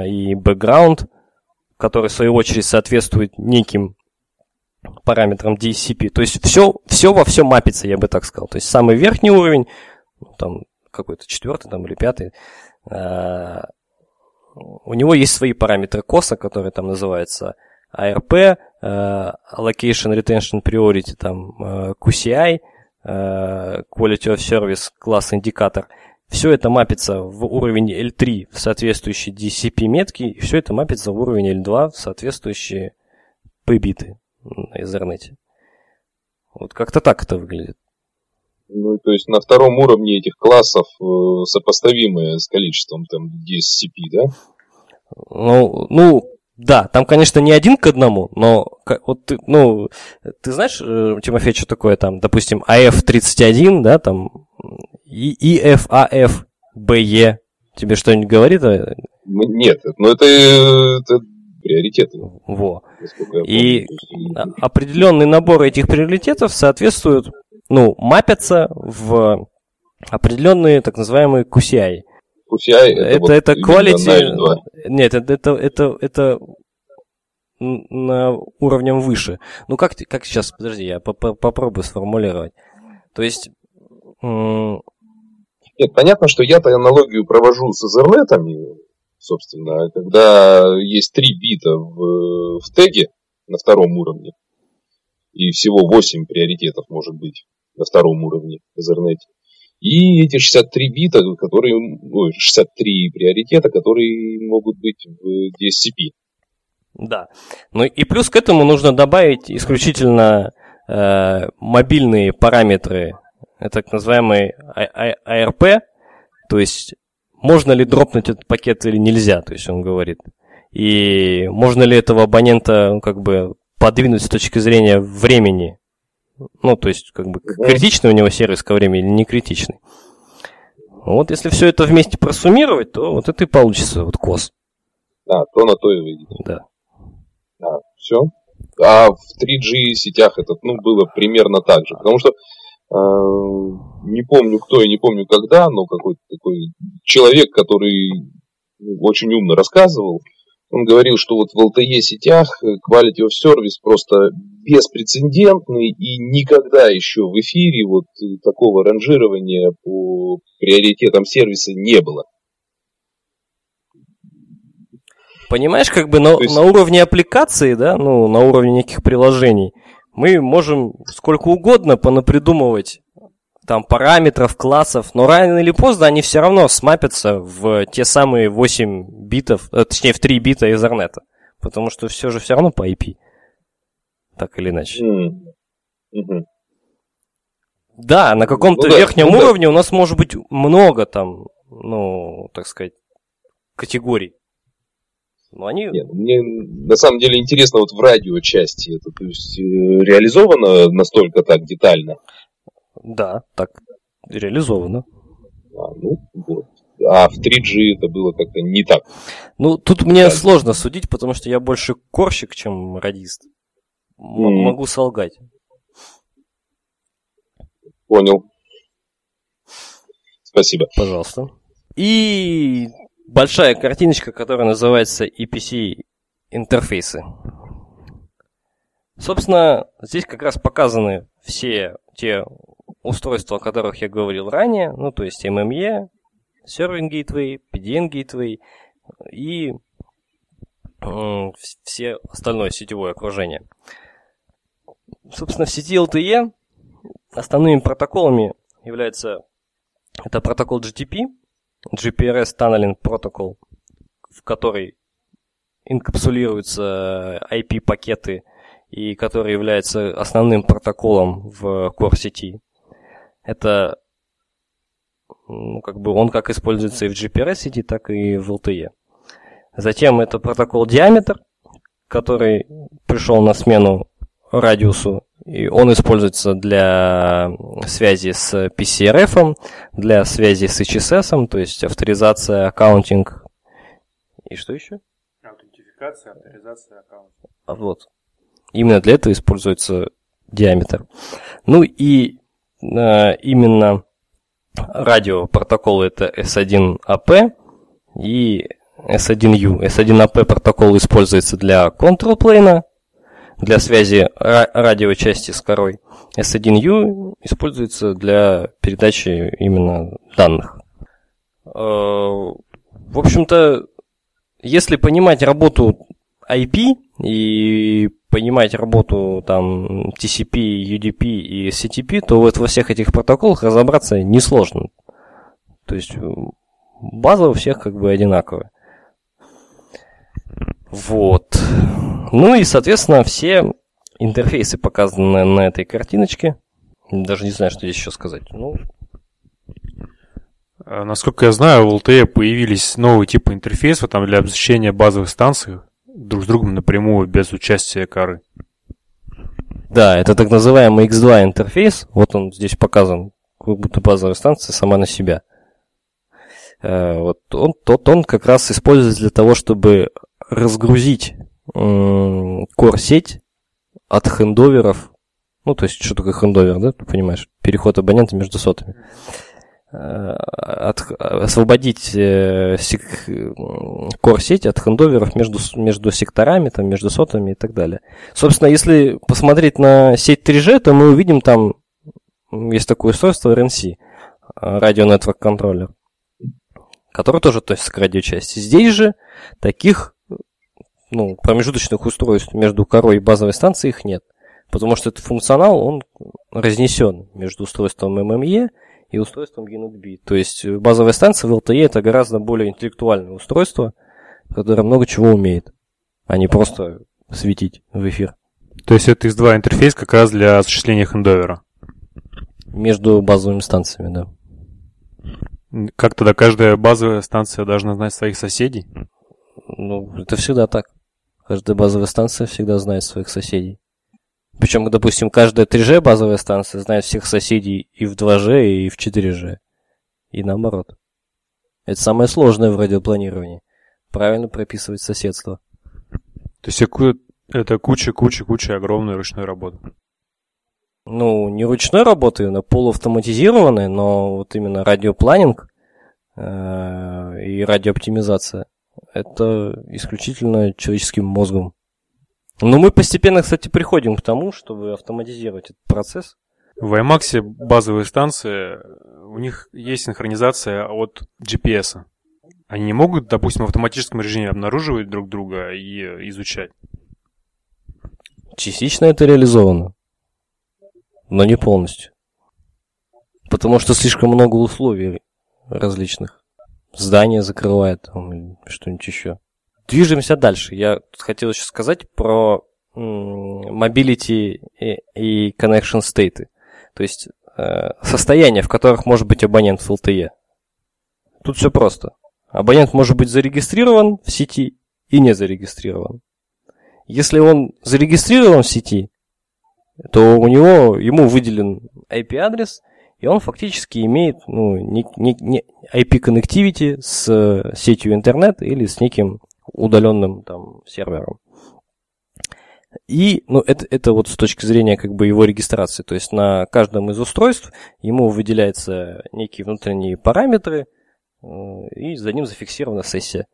и background, который в свою очередь соответствует неким параметрам DCP. То есть все, все во все мапится, я бы так сказал. То есть самый верхний уровень, ну, там какой-то четвертый там, или пятый, у него есть свои параметры коса, которые там называются ARP, э, Allocation Retention Priority, там э, QCI, э, Quality of Service, класс индикатор. Все это мапится в уровень L3 в соответствующие DCP метки, и все это мапится в уровень L2 в соответствующие P-биты на Ethernet. Вот как-то так это выглядит. Ну, то есть на втором уровне этих классов э, сопоставимые с количеством там DSCP, да? Ну, ну, да, там, конечно, не один к одному, но вот ты, ну, ты знаешь, э, Тимофей, что такое там, допустим, AF31, да, там, и EFAF, BE, тебе что-нибудь говорит? Нет, но это, это приоритеты. Во. И определенный набор этих приоритетов соответствует ну, мапятся в определенные так называемые QCI. QCI это, это, вот это quality... Нет, это, это, это, это на уровнем выше. Ну, как, как сейчас, подожди, я попробую сформулировать. То есть... Нет, понятно, что я-то аналогию провожу с Ethernet, собственно, когда есть три бита в, в теге на втором уровне, и всего 8 приоритетов может быть на втором уровне в Ethernet. И эти 63 бита, которые, ой, 63 приоритета, которые могут быть в DSCP. Да. Ну и плюс к этому нужно добавить исключительно э, мобильные параметры, так называемые ARP, то есть можно ли дропнуть этот пакет или нельзя, то есть он говорит. И можно ли этого абонента ну, как бы подвинуть с точки зрения времени ну, то есть, как бы, критичный у него сервис ко времени или не критичный. Вот если все это вместе просуммировать, то вот это и получится вот кос. Да, то на то и выйдет. Да. Да, все. А в 3G сетях это ну, было примерно так же. Потому что э, не помню кто и не помню когда, но какой-то такой человек, который ну, очень умно рассказывал, он говорил, что вот в LTE сетях quality of service просто беспрецедентный и никогда еще в эфире вот такого ранжирования по приоритетам сервиса не было. Понимаешь, как бы на, есть... на уровне аппликации, да, ну, на уровне неких приложений, мы можем сколько угодно понапридумывать там параметров, классов, но рано или поздно они все равно смапятся в те самые 8 битов, э, точнее в 3 бита Ethernet. Потому что все же все равно по IP. Так или иначе. Mm-hmm. Да, на каком-то ну, верхнем ну, уровне да. у нас может быть много там, ну, так сказать, категорий. Но они... Нет, мне на самом деле интересно вот в радио части это, то есть э, реализовано настолько так детально. Да, так реализовано. А, ну, вот. А в 3G это было как-то не так. Ну, тут мне да. сложно судить, потому что я больше корщик, чем радист. М- mm. Могу солгать. Понял. Спасибо. Пожалуйста. И большая картиночка, которая называется EPC интерфейсы. Собственно, здесь как раз показаны все те устройства, о которых я говорил ранее, ну, то есть MME, Serving Gateway, PDN Gateway и э, все остальное сетевое окружение. Собственно, в сети LTE основными протоколами является это протокол GTP, GPRS Tunneling Protocol, в который инкапсулируются IP-пакеты и который является основным протоколом в Core сети. Это, ну, как бы он как используется и в GPRS сети, так и в LTE. Затем это протокол диаметр, который пришел на смену радиусу, и он используется для связи с PCRF, для связи с HSS, то есть авторизация, accounting. И что еще? Аутентификация, авторизация, accounting. А вот. Именно для этого используется диаметр. Ну и именно радиопротокол это S1AP и S1U. S1AP протокол используется для plane, для связи радиочасти с корой. S1U используется для передачи именно данных. Э, в общем-то, если понимать работу IP и понимать работу там TCP, UDP и CTP, то вот во всех этих протоколах разобраться несложно. То есть база у всех как бы одинаковая. Вот. Ну и, соответственно, все интерфейсы показаны на этой картиночке. Даже не знаю, что здесь еще сказать. Ну, а, Насколько я знаю, в LTE появились новые типы интерфейсов там, для обзащищения базовых станций друг с другом напрямую, без участия кары. Да, это так называемый X2 интерфейс. Вот он здесь показан, как будто базовая станция сама на себя. Э, вот он, тот он как раз используется для того, чтобы разгрузить core-сеть от хендоверов. Ну, то есть, что такое хендовер, да, ты понимаешь? Переход абонента между сотами. От, освободить э, core-сеть от хендоверов между, между секторами, там, между сотами и так далее. Собственно, если посмотреть на сеть 3G, то мы увидим там, есть такое устройство RNC, Radio Network Controller, который тоже относится к радиочасти. Здесь же таких ну, промежуточных устройств между корой и базовой станцией их нет. Потому что этот функционал, он разнесен между устройством MME и устройством UNIT-B. То есть базовая станция в LTE это гораздо более интеллектуальное устройство, которое много чего умеет, а не просто светить в эфир. То есть это X2 интерфейс как раз для осуществления хендовера? Между базовыми станциями, да. Как тогда каждая базовая станция должна знать своих соседей? Ну, это всегда так. Каждая базовая станция всегда знает своих соседей. Причем, допустим, каждая 3G базовая станция знает всех соседей и в 2G, и в 4G. И наоборот. Это самое сложное в радиопланировании. Правильно прописывать соседство. То есть это куча-куча-куча огромной ручной работы. Ну, не ручной работы, а полуавтоматизированной, но вот именно радиопланинг э, и радиооптимизация – это исключительно человеческим мозгом. Но мы постепенно, кстати, приходим к тому, чтобы автоматизировать этот процесс. В IMAX базовые станции, у них есть синхронизация от GPS. Они не могут, допустим, в автоматическом режиме обнаруживать друг друга и изучать. Частично это реализовано, но не полностью. Потому что слишком много условий различных здание закрывает, там, что-нибудь еще. Движемся дальше. Я хотел еще сказать про mobility и connection state. То есть э, состояния, в которых может быть абонент в LTE. Тут все просто. Абонент может быть зарегистрирован в сети и не зарегистрирован. Если он зарегистрирован в сети, то у него, ему выделен IP-адрес, и он фактически имеет ну, не, не, не IP-коннективити с э, сетью интернет или с неким удаленным там сервером. И ну, это, это вот с точки зрения как бы его регистрации. То есть на каждом из устройств ему выделяются некие внутренние параметры, э, и за ним зафиксирована сессия.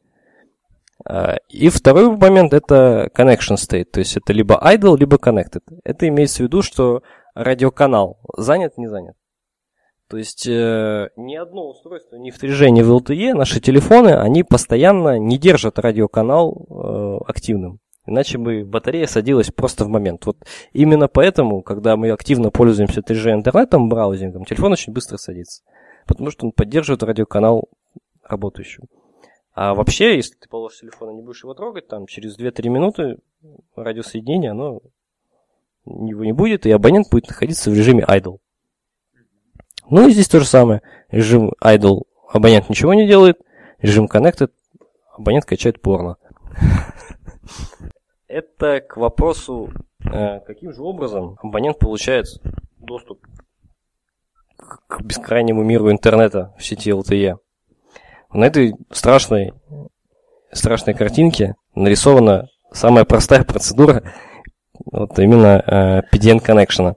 А, и второй момент это connection state, то есть это либо idle, либо connected. Это имеется в виду, что радиоканал занят, не занят. То есть э, ни одно устройство, ни в 3G, ни в LTE, наши телефоны, они постоянно не держат радиоканал э, активным. Иначе бы батарея садилась просто в момент. Вот именно поэтому, когда мы активно пользуемся 3G интернетом, браузингом, телефон очень быстро садится. Потому что он поддерживает радиоканал работающим. А вообще, если ты положишь телефон и не будешь его трогать, там через 2-3 минуты радиосоединение, оно его не будет, и абонент будет находиться в режиме idle. Ну и здесь то же самое. Режим idle абонент ничего не делает, режим connected абонент качает порно. [laughs] Это к вопросу, э, каким же образом абонент получает доступ к бескрайнему миру интернета в сети LTE. На этой страшной, страшной картинке нарисована самая простая [laughs] процедура Вот именно э, PDN Connection.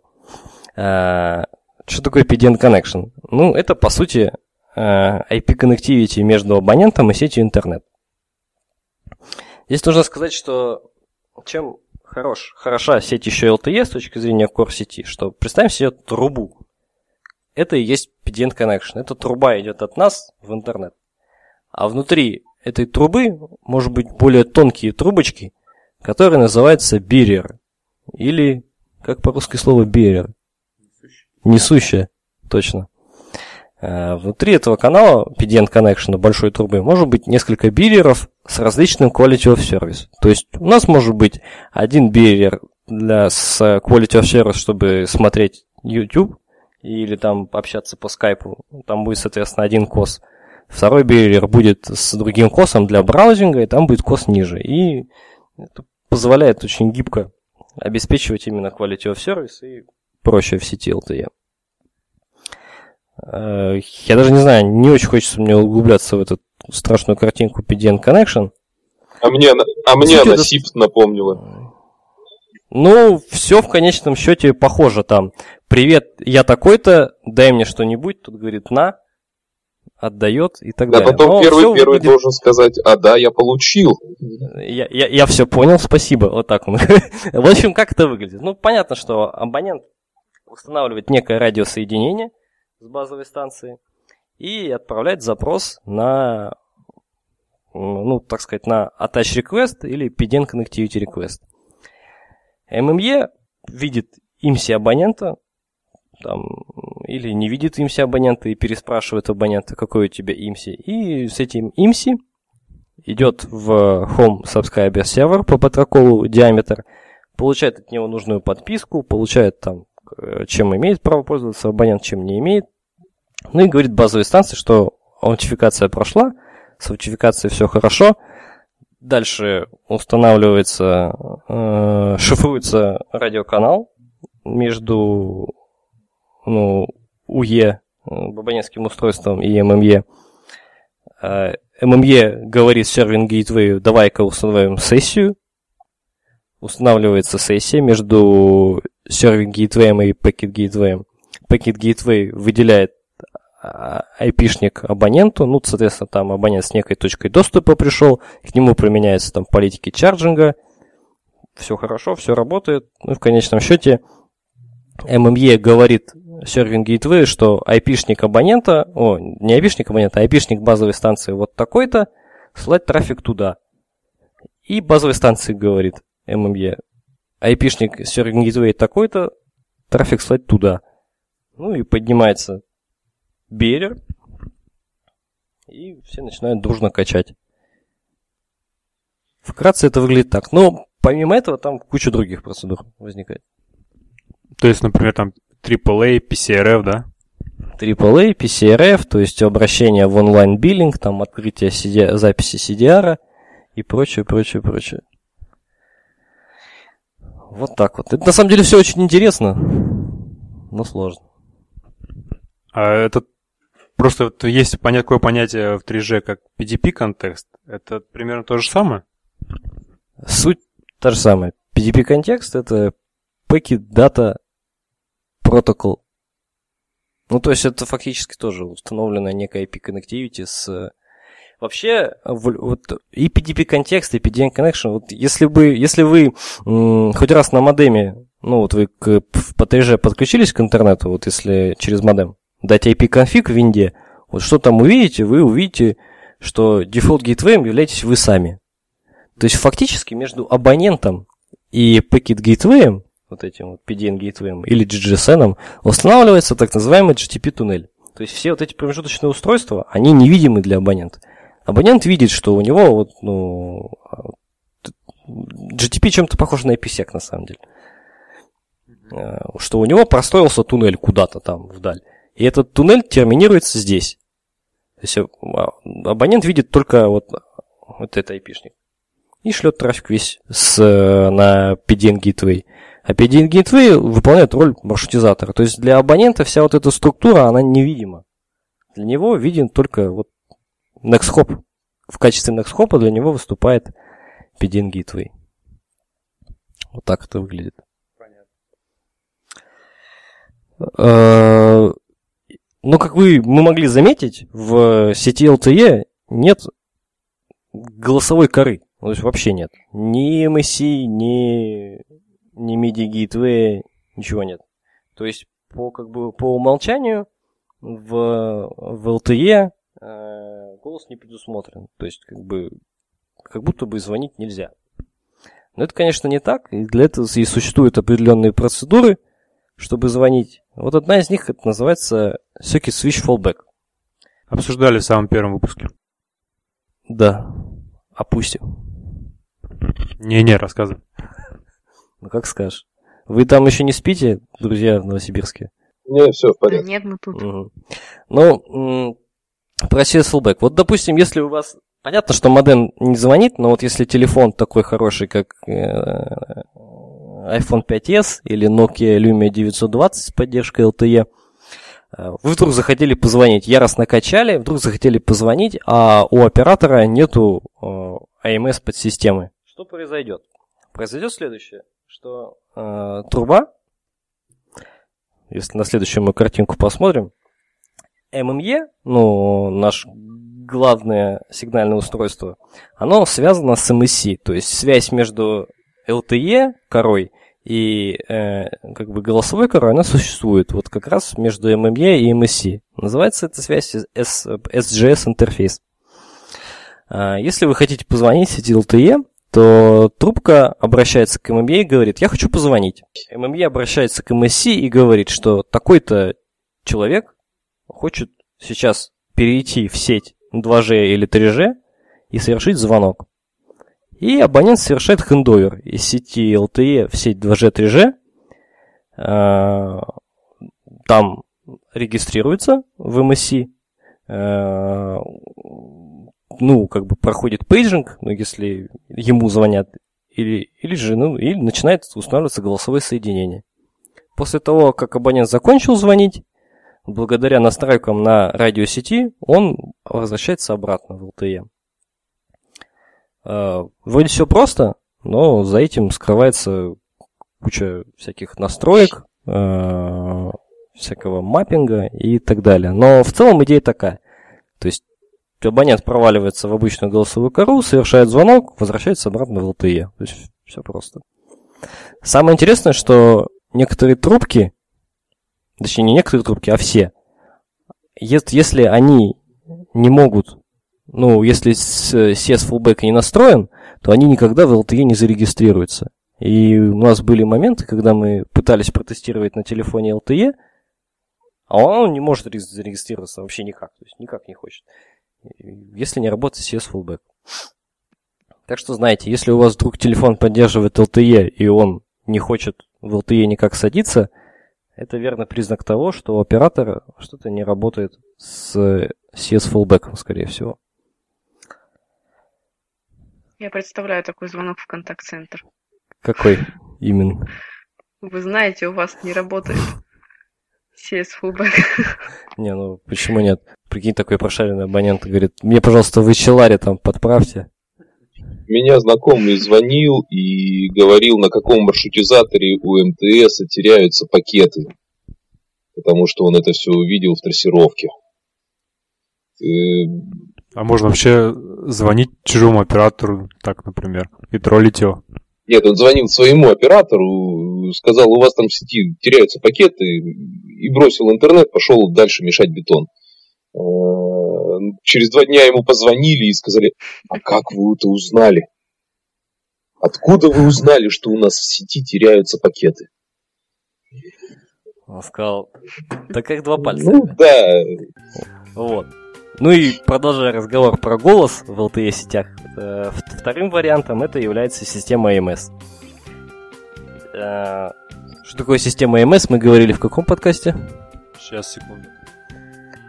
Э, что такое PDN Connection? Ну, это, по сути, э, IP-коннективити между абонентом и сетью интернет. Здесь нужно сказать, что чем хорош, хороша сеть еще LTE с точки зрения core сети, что представим себе трубу. Это и есть PDN Connection. Эта труба идет от нас в интернет. А внутри этой трубы может быть более тонкие трубочки, которые называются барьер. Или, как по-русски слово bearer? Несущая, точно. Э, внутри этого канала PDN Connection большой трубы может быть несколько bearer ов с различным quality of service. То есть у нас может быть один bearer для, с quality of service, чтобы смотреть YouTube или там общаться по скайпу. Там будет, соответственно, один QoS. Второй bearer будет с другим QoS ом для браузинга, и там будет QoS ниже. И это позволяет очень гибко обеспечивать именно quality of service и проще в сети LTE. Э, я даже не знаю, не очень хочется мне углубляться в эту страшную картинку PDN Connection. А мне, а мне она SIP напомнила. Ну, все в конечном счете похоже там. Привет, я такой-то, дай мне что-нибудь. Тут говорит на, отдает и так да, далее. потом Но первый, первый выглядит... должен сказать, а да, я получил. Я, я, я все понял, спасибо. Вот так он. [laughs] в общем, как это выглядит? Ну, понятно, что абонент устанавливает некое радиосоединение, с базовой станции и отправлять запрос на, ну, так сказать, на attach request или PDN connectivity request. MME видит имси абонента, там, или не видит имси абонента и переспрашивает абонента, какой у тебя имси. И с этим имси идет в Home Subscriber Server по протоколу диаметр, получает от него нужную подписку, получает там чем имеет право пользоваться абонент, чем не имеет. Ну и говорит базовой станции, что аутентификация прошла, с аутентификацией все хорошо. Дальше устанавливается, э, шифруется радиоканал между ну, УЕ, абонентским устройством и ММЕ. Э, ММЕ говорит сервинг гейтвею, давай-ка установим сессию. Устанавливается сессия между Serving Gateway и Packet Gateway. Packet Gateway выделяет а, абоненту, ну, соответственно, там абонент с некой точкой доступа пришел, к нему применяются там политики чарджинга, все хорошо, все работает, ну, в конечном счете MME говорит Serving Gateway, что IP-шник абонента, о, не IP-шник абонента, а IP-шник базовой станции вот такой-то, слать трафик туда. И базовой станции говорит MME, IP-шник Serving Gateway такой-то, трафик слать туда. Ну и поднимается берер, и все начинают дружно качать. Вкратце это выглядит так. Но помимо этого там куча других процедур возникает. То есть, например, там AAA, PCRF, да? AAA, PCRF, то есть обращение в онлайн-биллинг, там открытие CD, записи CDR и прочее, прочее, прочее. Вот так вот. Это на самом деле все очень интересно, но сложно. А это просто есть такое понятие в 3G, как PDP-контекст. Это примерно то же самое? Суть та же самая. PDP-контекст — это Packet Data Protocol. Ну, то есть это фактически тоже установленная некая IP-connectivity с Вообще, вот и PDP контекст, и PDN connection, вот если бы, если вы м, хоть раз на модеме, ну вот вы к, по 3G подключились к интернету, вот если через модем, дать IP-конфиг в винде, вот что там увидите, вы увидите, что дефолт гейтвеем являетесь вы сами. То есть фактически между абонентом и пакет гейтвеем, вот этим вот PDN гейтвеем или GGSN, устанавливается так называемый GTP туннель. То есть все вот эти промежуточные устройства, они невидимы для абонента. Абонент видит, что у него вот, ну, GTP чем-то похож на IPsec на самом деле. Э, что у него простроился туннель куда-то там вдаль. И этот туннель терминируется здесь. То есть а, абонент видит только вот, вот этот IP-шник. И шлет трафик весь с, на PDN Gateway. А PDN Gateway выполняет роль маршрутизатора. То есть для абонента вся вот эта структура, она невидима. Для него виден только вот NextHop. В качестве NextHop для него выступает PDN Gateway. Вот так это выглядит. Э, Но, как вы, мы могли заметить, в сети LTE нет голосовой коры. То есть вообще нет. Ни MSC, ни, ни MIDI Gateway, ничего нет. То есть по, как бы, по умолчанию в, в LTE э, голос не предусмотрен. То есть как бы как будто бы звонить нельзя. Но это, конечно, не так. И для этого и существуют определенные процедуры, чтобы звонить. Вот одна из них это называется Circuit Switch Fallback. Обсуждали в самом первом выпуске. Да. Опустим. Не-не, рассказывай. Ну как скажешь. Вы там еще не спите, друзья, в Новосибирске? Не, все в Да порядке. нет, мы тут. Мгм. Ну, про CS. Вот, допустим, если у вас... Понятно, что модем не звонит, но вот если телефон такой хороший, как э, iPhone 5s или Nokia Lumia 920 с поддержкой LTE, э, вы вдруг захотели позвонить, яростно качали, вдруг захотели позвонить, а у оператора нету э, AMS подсистемы. Что произойдет? Произойдет следующее, что э, труба, если на следующую мы картинку посмотрим, ММЕ, ну, наш главное сигнальное устройство, оно связано с MSC, то есть связь между LTE корой и э, как бы голосовой корой, она существует вот как раз между MME и MSC. Называется эта связь SGS интерфейс. А, Если вы хотите позвонить сети LTE, то трубка обращается к MME и говорит, я хочу позвонить. MME обращается к MSC и говорит, что такой-то человек хочет сейчас перейти в сеть 2G или 3G и совершить звонок. И абонент совершает handover из сети LTE в сеть 2G, 3G. э, Там регистрируется в MSC. э, Ну, как бы проходит пейджинг, ну, если ему звонят, или, или же, ну, или начинает устанавливаться голосовое соединение. После того, как абонент закончил звонить, благодаря настройкам на радиосети, он возвращается обратно в LTE. Э, Вроде все просто, но за этим скрывается куча всяких настроек, э, всякого маппинга и так далее. Но в целом идея такая. То есть абонент проваливается в обычную голосовую кору, совершает звонок, возвращается обратно в LTE. То есть все просто. Самое интересное, что некоторые трубки, точнее не некоторые трубки, а все, ес- если они не могут, ну, если CS Fullback не настроен, то они никогда в LTE не зарегистрируются. И у нас были моменты, когда мы пытались протестировать на телефоне LTE, а он не может ре- зарегистрироваться вообще никак, то есть никак не хочет, если не работает CS Fullback. Так что знаете, если у вас вдруг телефон поддерживает LTE, и он не хочет в LTE никак садиться, это верный признак того, что у оператора что-то не работает с CS Fullback, скорее всего. Я представляю такой звонок в контакт-центр. Какой именно? Вы знаете, у вас не работает CS Fullback. [laughs] Не, ну почему нет? Прикинь, такой прошаренный абонент говорит, мне, пожалуйста, вы челаре там подправьте. Меня знакомый звонил и говорил, на каком маршрутизаторе у МТС теряются пакеты. Потому что он это все увидел в трассировке. Э, А можно вообще звонить чужому оператору, так, например, и троллить его. Нет, он звонил своему оператору, сказал, у вас там в сети теряются пакеты, и бросил интернет, пошел дальше мешать бетон. Через два дня ему позвонили и сказали, а как вы это узнали? Откуда вы узнали, что у нас в сети теряются пакеты? Он сказал, да как два пальца. Ну да, Вот. Ну и продолжая разговор про голос в LTE сетях, э, вторым вариантом это является система AMS. Э, Что такое система AMS, мы говорили в каком подкасте? Сейчас, секунду.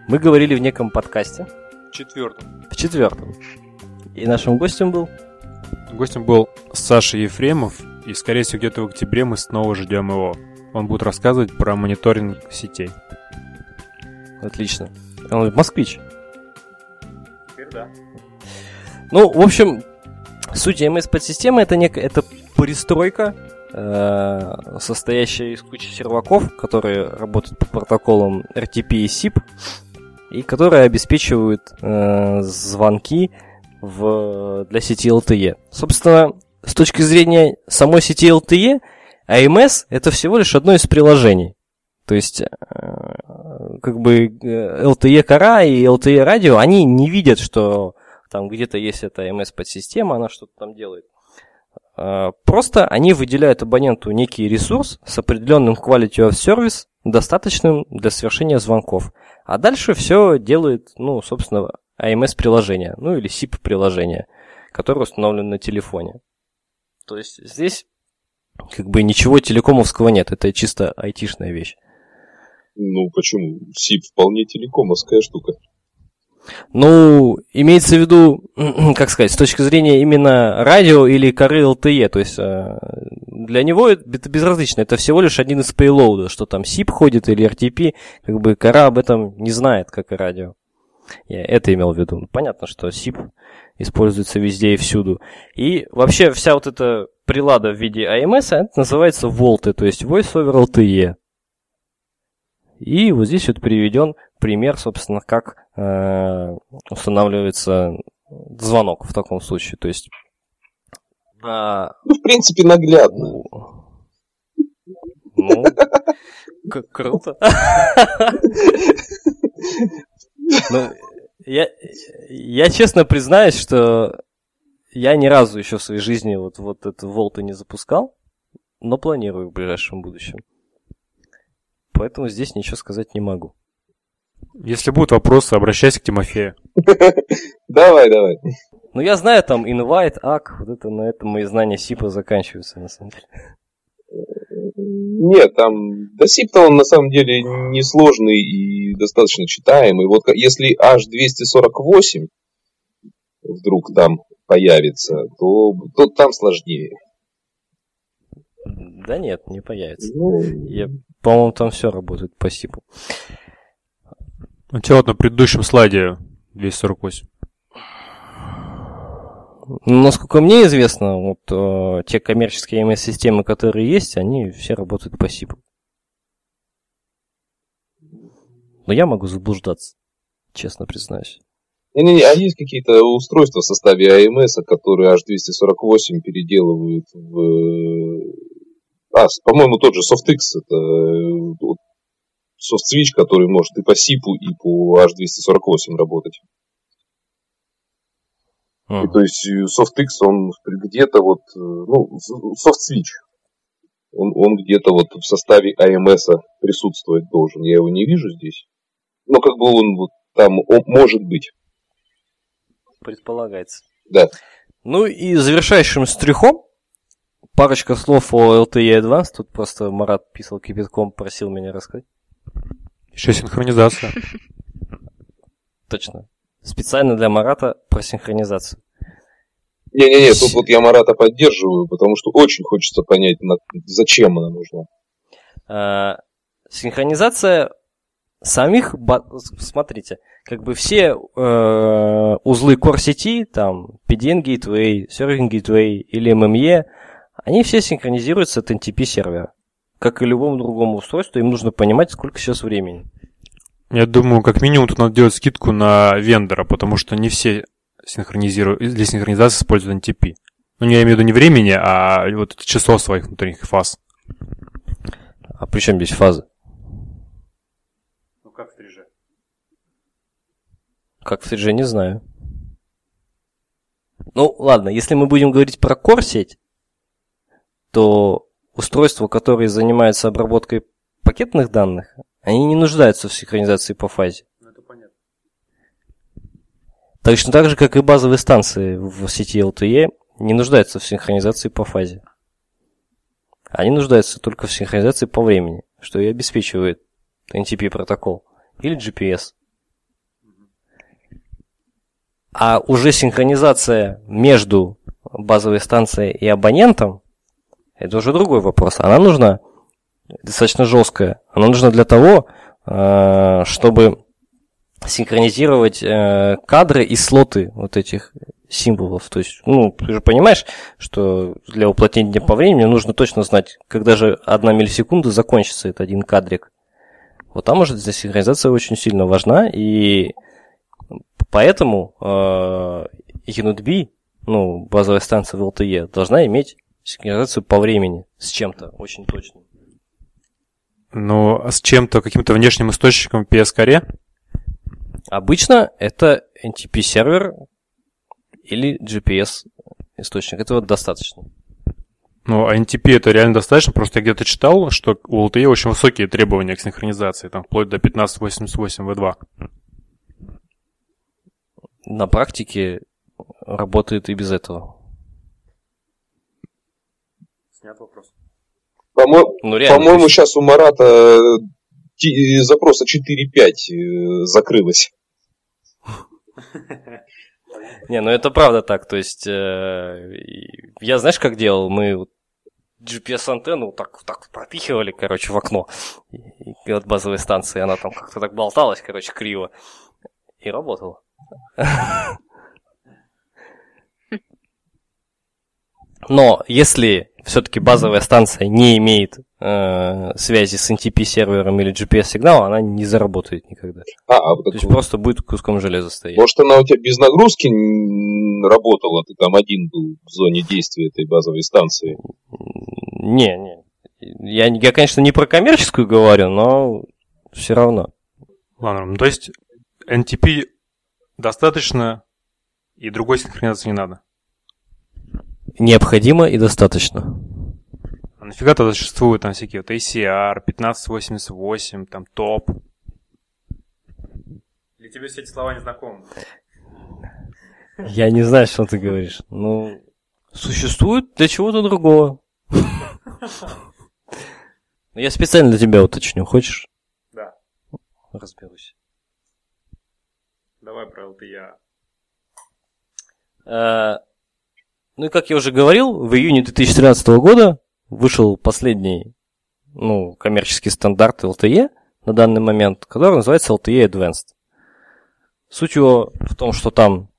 Мы говорили в неком подкасте, Четвертым. в четвертом. И нашим гостем был Гостем был Саша Ефремов, и, скорее всего, где-то в октябре мы снова ждем его. Он будет рассказывать про мониторинг сетей. Отлично. Он москвич. Ну, в общем, суть AMS подсистемы это некая это пристройка э, состоящая из кучи серваков, которые работают по протоколам RTP и SIP, и которые обеспечивают э, звонки в, для сети LTE. Собственно, с точки зрения самой сети LTE, AMS это всего лишь одно из приложений. То есть, э, как бы LTE кора и LTE радио, они не видят, что там где-то есть эта AMS подсистема, она что-то там делает. Э, просто они выделяют абоненту некий ресурс с определенным quality of service, достаточным для совершения звонков. А дальше все делает, ну, собственно, AMS-приложение, ну или SIP-приложение, которое установлено на телефоне. То есть здесь как бы ничего телекомовского нет, это чисто айтишная вещь. Ну, почему? SIP вполне телекомовская штука. Ну, имеется в виду, [clears throat] как сказать, с точки зрения именно радио или коры LTE, то есть э, для него это безразлично, это всего лишь один из пейлоуда, что там SIP ходит или RTP, как бы кора об этом не знает, как и радио. Я это имел в виду. Понятно, что SIP используется везде и всюду. И вообще вся вот эта прилада в виде AMS, это называется VoLTE, то есть Voice over LTE. И вот здесь вот приведен пример, собственно, как устанавливается звонок в таком случае. То есть... А... Ну, в принципе, наглядно. Ну, как круто. Ну, я, я честно признаюсь, что я ни разу еще в своей жизни вот, вот эту волту не запускал, но планирую в ближайшем будущем. Поэтому здесь ничего сказать не могу. Если будут вопросы, обращайся к Тимофею. [laughs] Давай, давай. Ну, я знаю, там invite, ак, вот это на этом мои знания СИПа заканчиваются, на самом деле. Нет, там, да SIP-то он на самом деле несложный и достаточно читаемый. Вот если H248 вдруг там появится, то, то там сложнее. Да нет, не появится. Ну... Я, по-моему, там все работает по сипу. У тебя вот на предыдущем слайде 248. Насколько мне известно, вот э, те коммерческие MS-системы, которые есть, они все работают по сипу. Но я могу заблуждаться, честно признаюсь. Не-не-не, а есть какие-то устройства в составе AMS, которые H248 переделывают в... А, по-моему, тот же SoftX, это SoftSwitch, который может и по SIP, и по H248 работать. Mm. И то есть SoftX, он где-то вот, ну, SoftSwitch, он, он где-то вот в составе AMS присутствовать должен. Я его не вижу здесь. Но как бы он вот там он может быть предполагается. Да. Ну и завершающим стрихом парочка слов о LTE Advanced. Тут просто Марат писал кипятком, просил меня рассказать. Еще синхронизация. [laughs] Точно. Специально для Марата про синхронизацию. Не-не-не, тут вот я Марата поддерживаю, потому что очень хочется понять, зачем она нужна. А, синхронизация самих, смотрите, как бы все э, узлы core сети, там PDN Gateway, Serving Gateway или MME, они все синхронизируются от NTP сервера. Как и любому другому устройству, им нужно понимать, сколько сейчас времени. Я думаю, как минимум тут надо делать скидку на вендора, потому что не все синхронизируют, для синхронизации используют NTP. Ну, я имею в виду не времени, а вот часов своих внутренних фаз. А при чем здесь фазы? Как в 3G, не знаю. Ну, ладно, если мы будем говорить про core-сеть, то устройства, которые занимаются обработкой пакетных данных, они не нуждаются в синхронизации по фазе. Ну, это понятно. Точно так же, как и базовые станции в сети LTE не нуждаются в синхронизации по фазе. Они нуждаются только в синхронизации по времени, что и обеспечивает NTP протокол или GPS. А уже синхронизация между базовой станцией и абонентом, это уже другой вопрос. Она нужна достаточно жесткая. Она нужна для того, э, чтобы синхронизировать э, кадры и слоты вот этих символов. То есть, ну, ты же понимаешь, что для уплотнения по времени нужно точно знать, когда же одна миллисекунда закончится этот один кадрик. Вот там уже здесь синхронизация очень сильно важна, и поэтому э, UNIT-B, ну, базовая станция в LTE, должна иметь синхронизацию по времени с чем-то очень точным. Ну, а с чем-то, каким-то внешним источником PSCARE? Обычно это NTP-сервер или GPS источник. Этого достаточно. Ну, а NTP это реально достаточно. Просто я где-то читал, что у LTE очень высокие требования к синхронизации, там вплоть до 1588 V2. На практике работает и без этого. Снят вопрос. По-мо- Ну, реально, По-моему, то есть- сейчас у Марата э, ти- запроса 4.5 э, закрылось. Не, ну это правда так. То есть, э, я знаешь, как делал? Мы GPS-антенну вот так, вот так пропихивали, короче, в окно и от базовой станции. Она там как-то так болталась, короче, криво. И работала. [laughs] Но если все-таки базовая станция не имеет э, связи с NTP-сервером или GPS-сигналом, она не заработает никогда. А, а вот То есть вот. просто будет куском железа стоять. Может, она у тебя без нагрузки работала, ты там один был в зоне действия этой базовой станции. Не, не. Я, я, конечно, не про коммерческую говорю, но все равно. Ладно, ну, то есть NTP достаточно, и другой синхронизации не надо. Необходимо и достаточно. А нафига тогда существуют там всякие вот ACR, 1588, там топ? Или тебе все эти слова не знакомы? Я не знаю, что ты говоришь. Ну, существует для чего-то другого. Я специально для тебя уточню. Хочешь? Да. Разберусь. Давай про LTE. Ну и как я уже говорил, в июне 2013 года вышел последний ну, коммерческий стандарт LTE на данный момент, который называется LTE Advanced. Суть его в том, что там,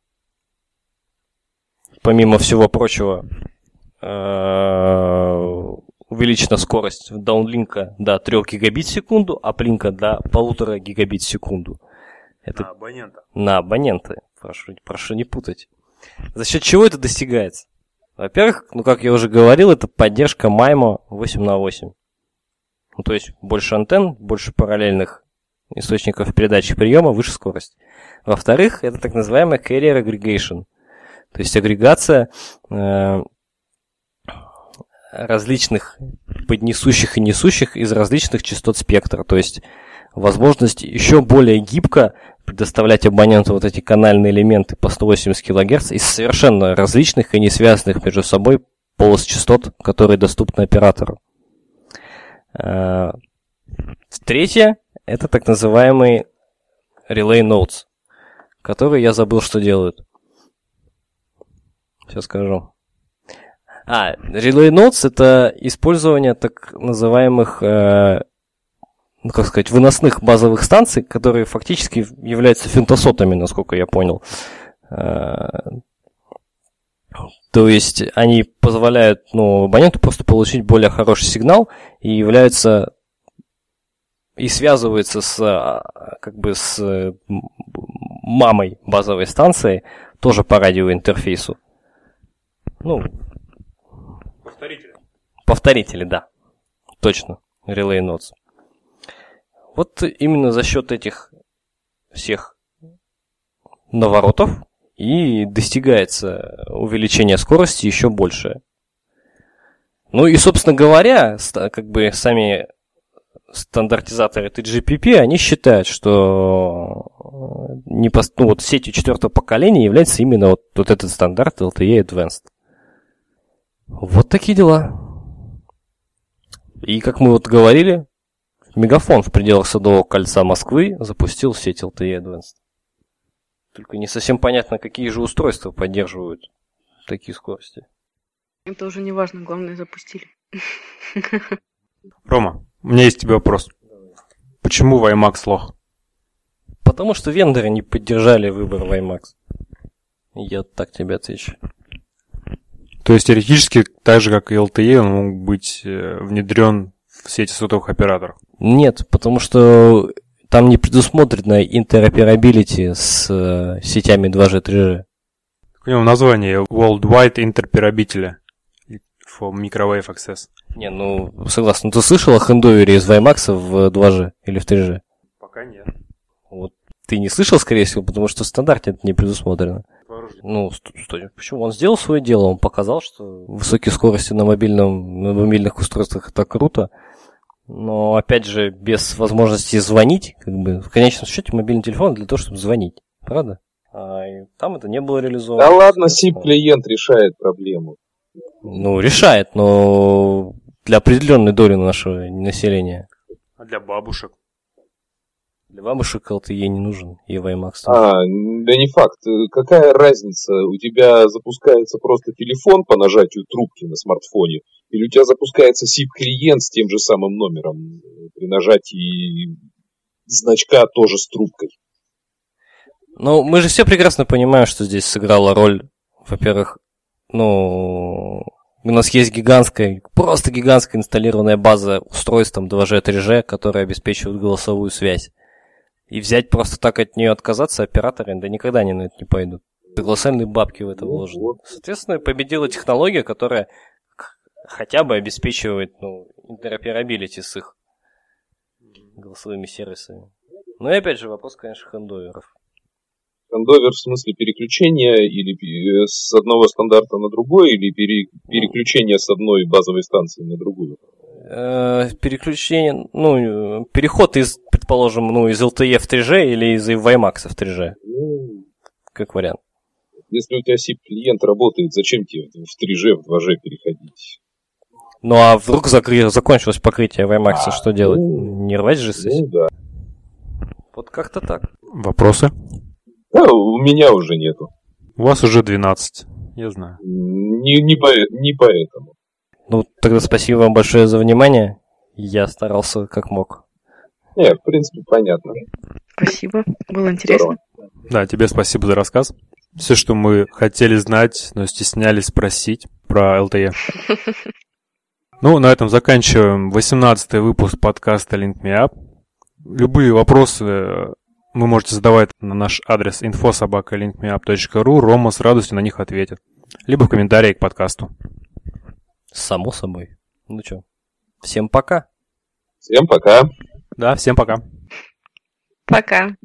помимо всего прочего, э, увеличена скорость даунлинка до 3 гигабит в секунду, а плинка до 1,5 гигабит в секунду. Это На абонента. на абоненты. Прошу, прошу не путать. За счет чего это достигается? Во-первых, ну как я уже говорил, это поддержка MIMO 8 на 8. Ну, то есть больше антенн, больше параллельных источников передачи приема, выше скорость. Во-вторых, это так называемый carrier aggregation. То есть агрегация э, различных поднесущих и несущих из различных частот спектра. То есть возможность еще более гибко предоставлять абоненту вот эти канальные элементы по 180 кГц из совершенно различных и не связанных между собой полос частот, которые доступны оператору. Э, Третье – это так называемый Relay Nodes, которые я забыл, что делают. Сейчас скажу. А, Relay Nodes – это использование так называемых э, ну, как сказать, выносных базовых станций, которые фактически являются фентосотами, насколько я понял. Э, То есть они позволяют ну, абоненту просто получить более хороший сигнал и являются и связываются с а, как бы с э, мамой базовой станции тоже по радиоинтерфейсу. Ну, Повторитель. повторители, да. Точно. Relay Nodes. Вот именно за счет этих всех наворотов и достигается увеличение скорости еще больше. Ну и, собственно говоря, как бы сами стандартизаторы TGPP, они считают, что э, непос- ну, вот сетью четвертого поколения является именно вот, вот этот стандарт LTE Advanced. Вот такие дела. И как мы вот говорили, Мегафон в пределах Садового кольца Москвы запустил сеть LTE Advanced. Только не совсем понятно, какие же устройства поддерживают такие скорости. Это уже не важно, главное запустили. [laughs] Рома, у меня есть тебе вопрос. Почему WiMAX лох? Потому что вендоры не поддержали выбор WiMAX. Я так тебе отвечу. То есть теоретически, так же как и LTE, он мог быть э, внедрен сети сотовых операторов. Нет, потому что там не предусмотрено интероперабилити с э, сетями 2G, 3G. У него название Worldwide Interoperability for Microwave Access. Не, ну, согласен. Ты слышал о хендовере из WiMAX в 2G или в 3G? Пока нет. Вот ты не слышал, скорее всего, потому что в стандарте это не предусмотрено. Ну, стой, почему? Он сделал свое дело, он показал, что высокие скорости на, мобильном, на мобильных устройствах это круто. Но, опять же, без возможности звонить, как бы, в конечном счете, мобильный телефон для того, чтобы звонить. Правда? А, и там это не было реализовано. Да ладно, SIP-клиент решает проблему. Ну, решает, но для определенной доли нашего населения. А для бабушек? Для бабушек LTE не нужен, и WiMAX А, да не факт. Какая разница? У тебя запускается просто телефон по нажатию трубки на смартфоне, или у тебя запускается SIP-клиент с тем же самым номером при нажатии значка тоже с трубкой? Ну, мы же все прекрасно понимаем, что здесь сыграла роль, во-первых, ну, у нас есть гигантская, просто гигантская инсталлированная база устройств там 2G, 3G, которые обеспечивают голосовую связь. И взять просто так от нее отказаться операторы, да никогда они на это не пойдут. Колоссальные бабки в это ну вложены. Соответственно, победила технология, которая хотя бы обеспечивает ну, интероперабилити с их голосовыми сервисами. Ну и опять же вопрос, конечно, хендоверов. Хендовер в смысле переключения или э, с одного стандарта на другой, или пере, переключение с одной базовой станции на другую? Э, переключение, ну, переход из, предположим, ну, из LTE в 3G или из WiMAX в 3G? Ну, как вариант. Если у тебя SIP-клиент работает, зачем тебе в 3G, в 2G переходить? Ну а вдруг закры... закончилось покрытие WiMAX, а, что делать? Ну, Не рвать же сессию? Ну да. Вот как-то так. Вопросы? Да, у меня уже нету. У вас уже 12, я знаю. Не, не, по, не поэтому. Ну, тогда спасибо вам большое за внимание. Я старался как мог. Не, в принципе, понятно. Спасибо, было интересно. Здорово. Да, тебе спасибо за рассказ. Все, что мы хотели знать, но стеснялись спросить про LTE. [laughs] Ну, на этом заканчиваем 18 выпуск подкаста Link Me Up. Любые вопросы вы можете задавать на наш адрес infosobaka.linkmeup.ru. Рома с радостью на них ответит. Либо в комментарии к подкасту. Само собой. Ну что, всем пока. Всем пока. Да, всем пока. Пока.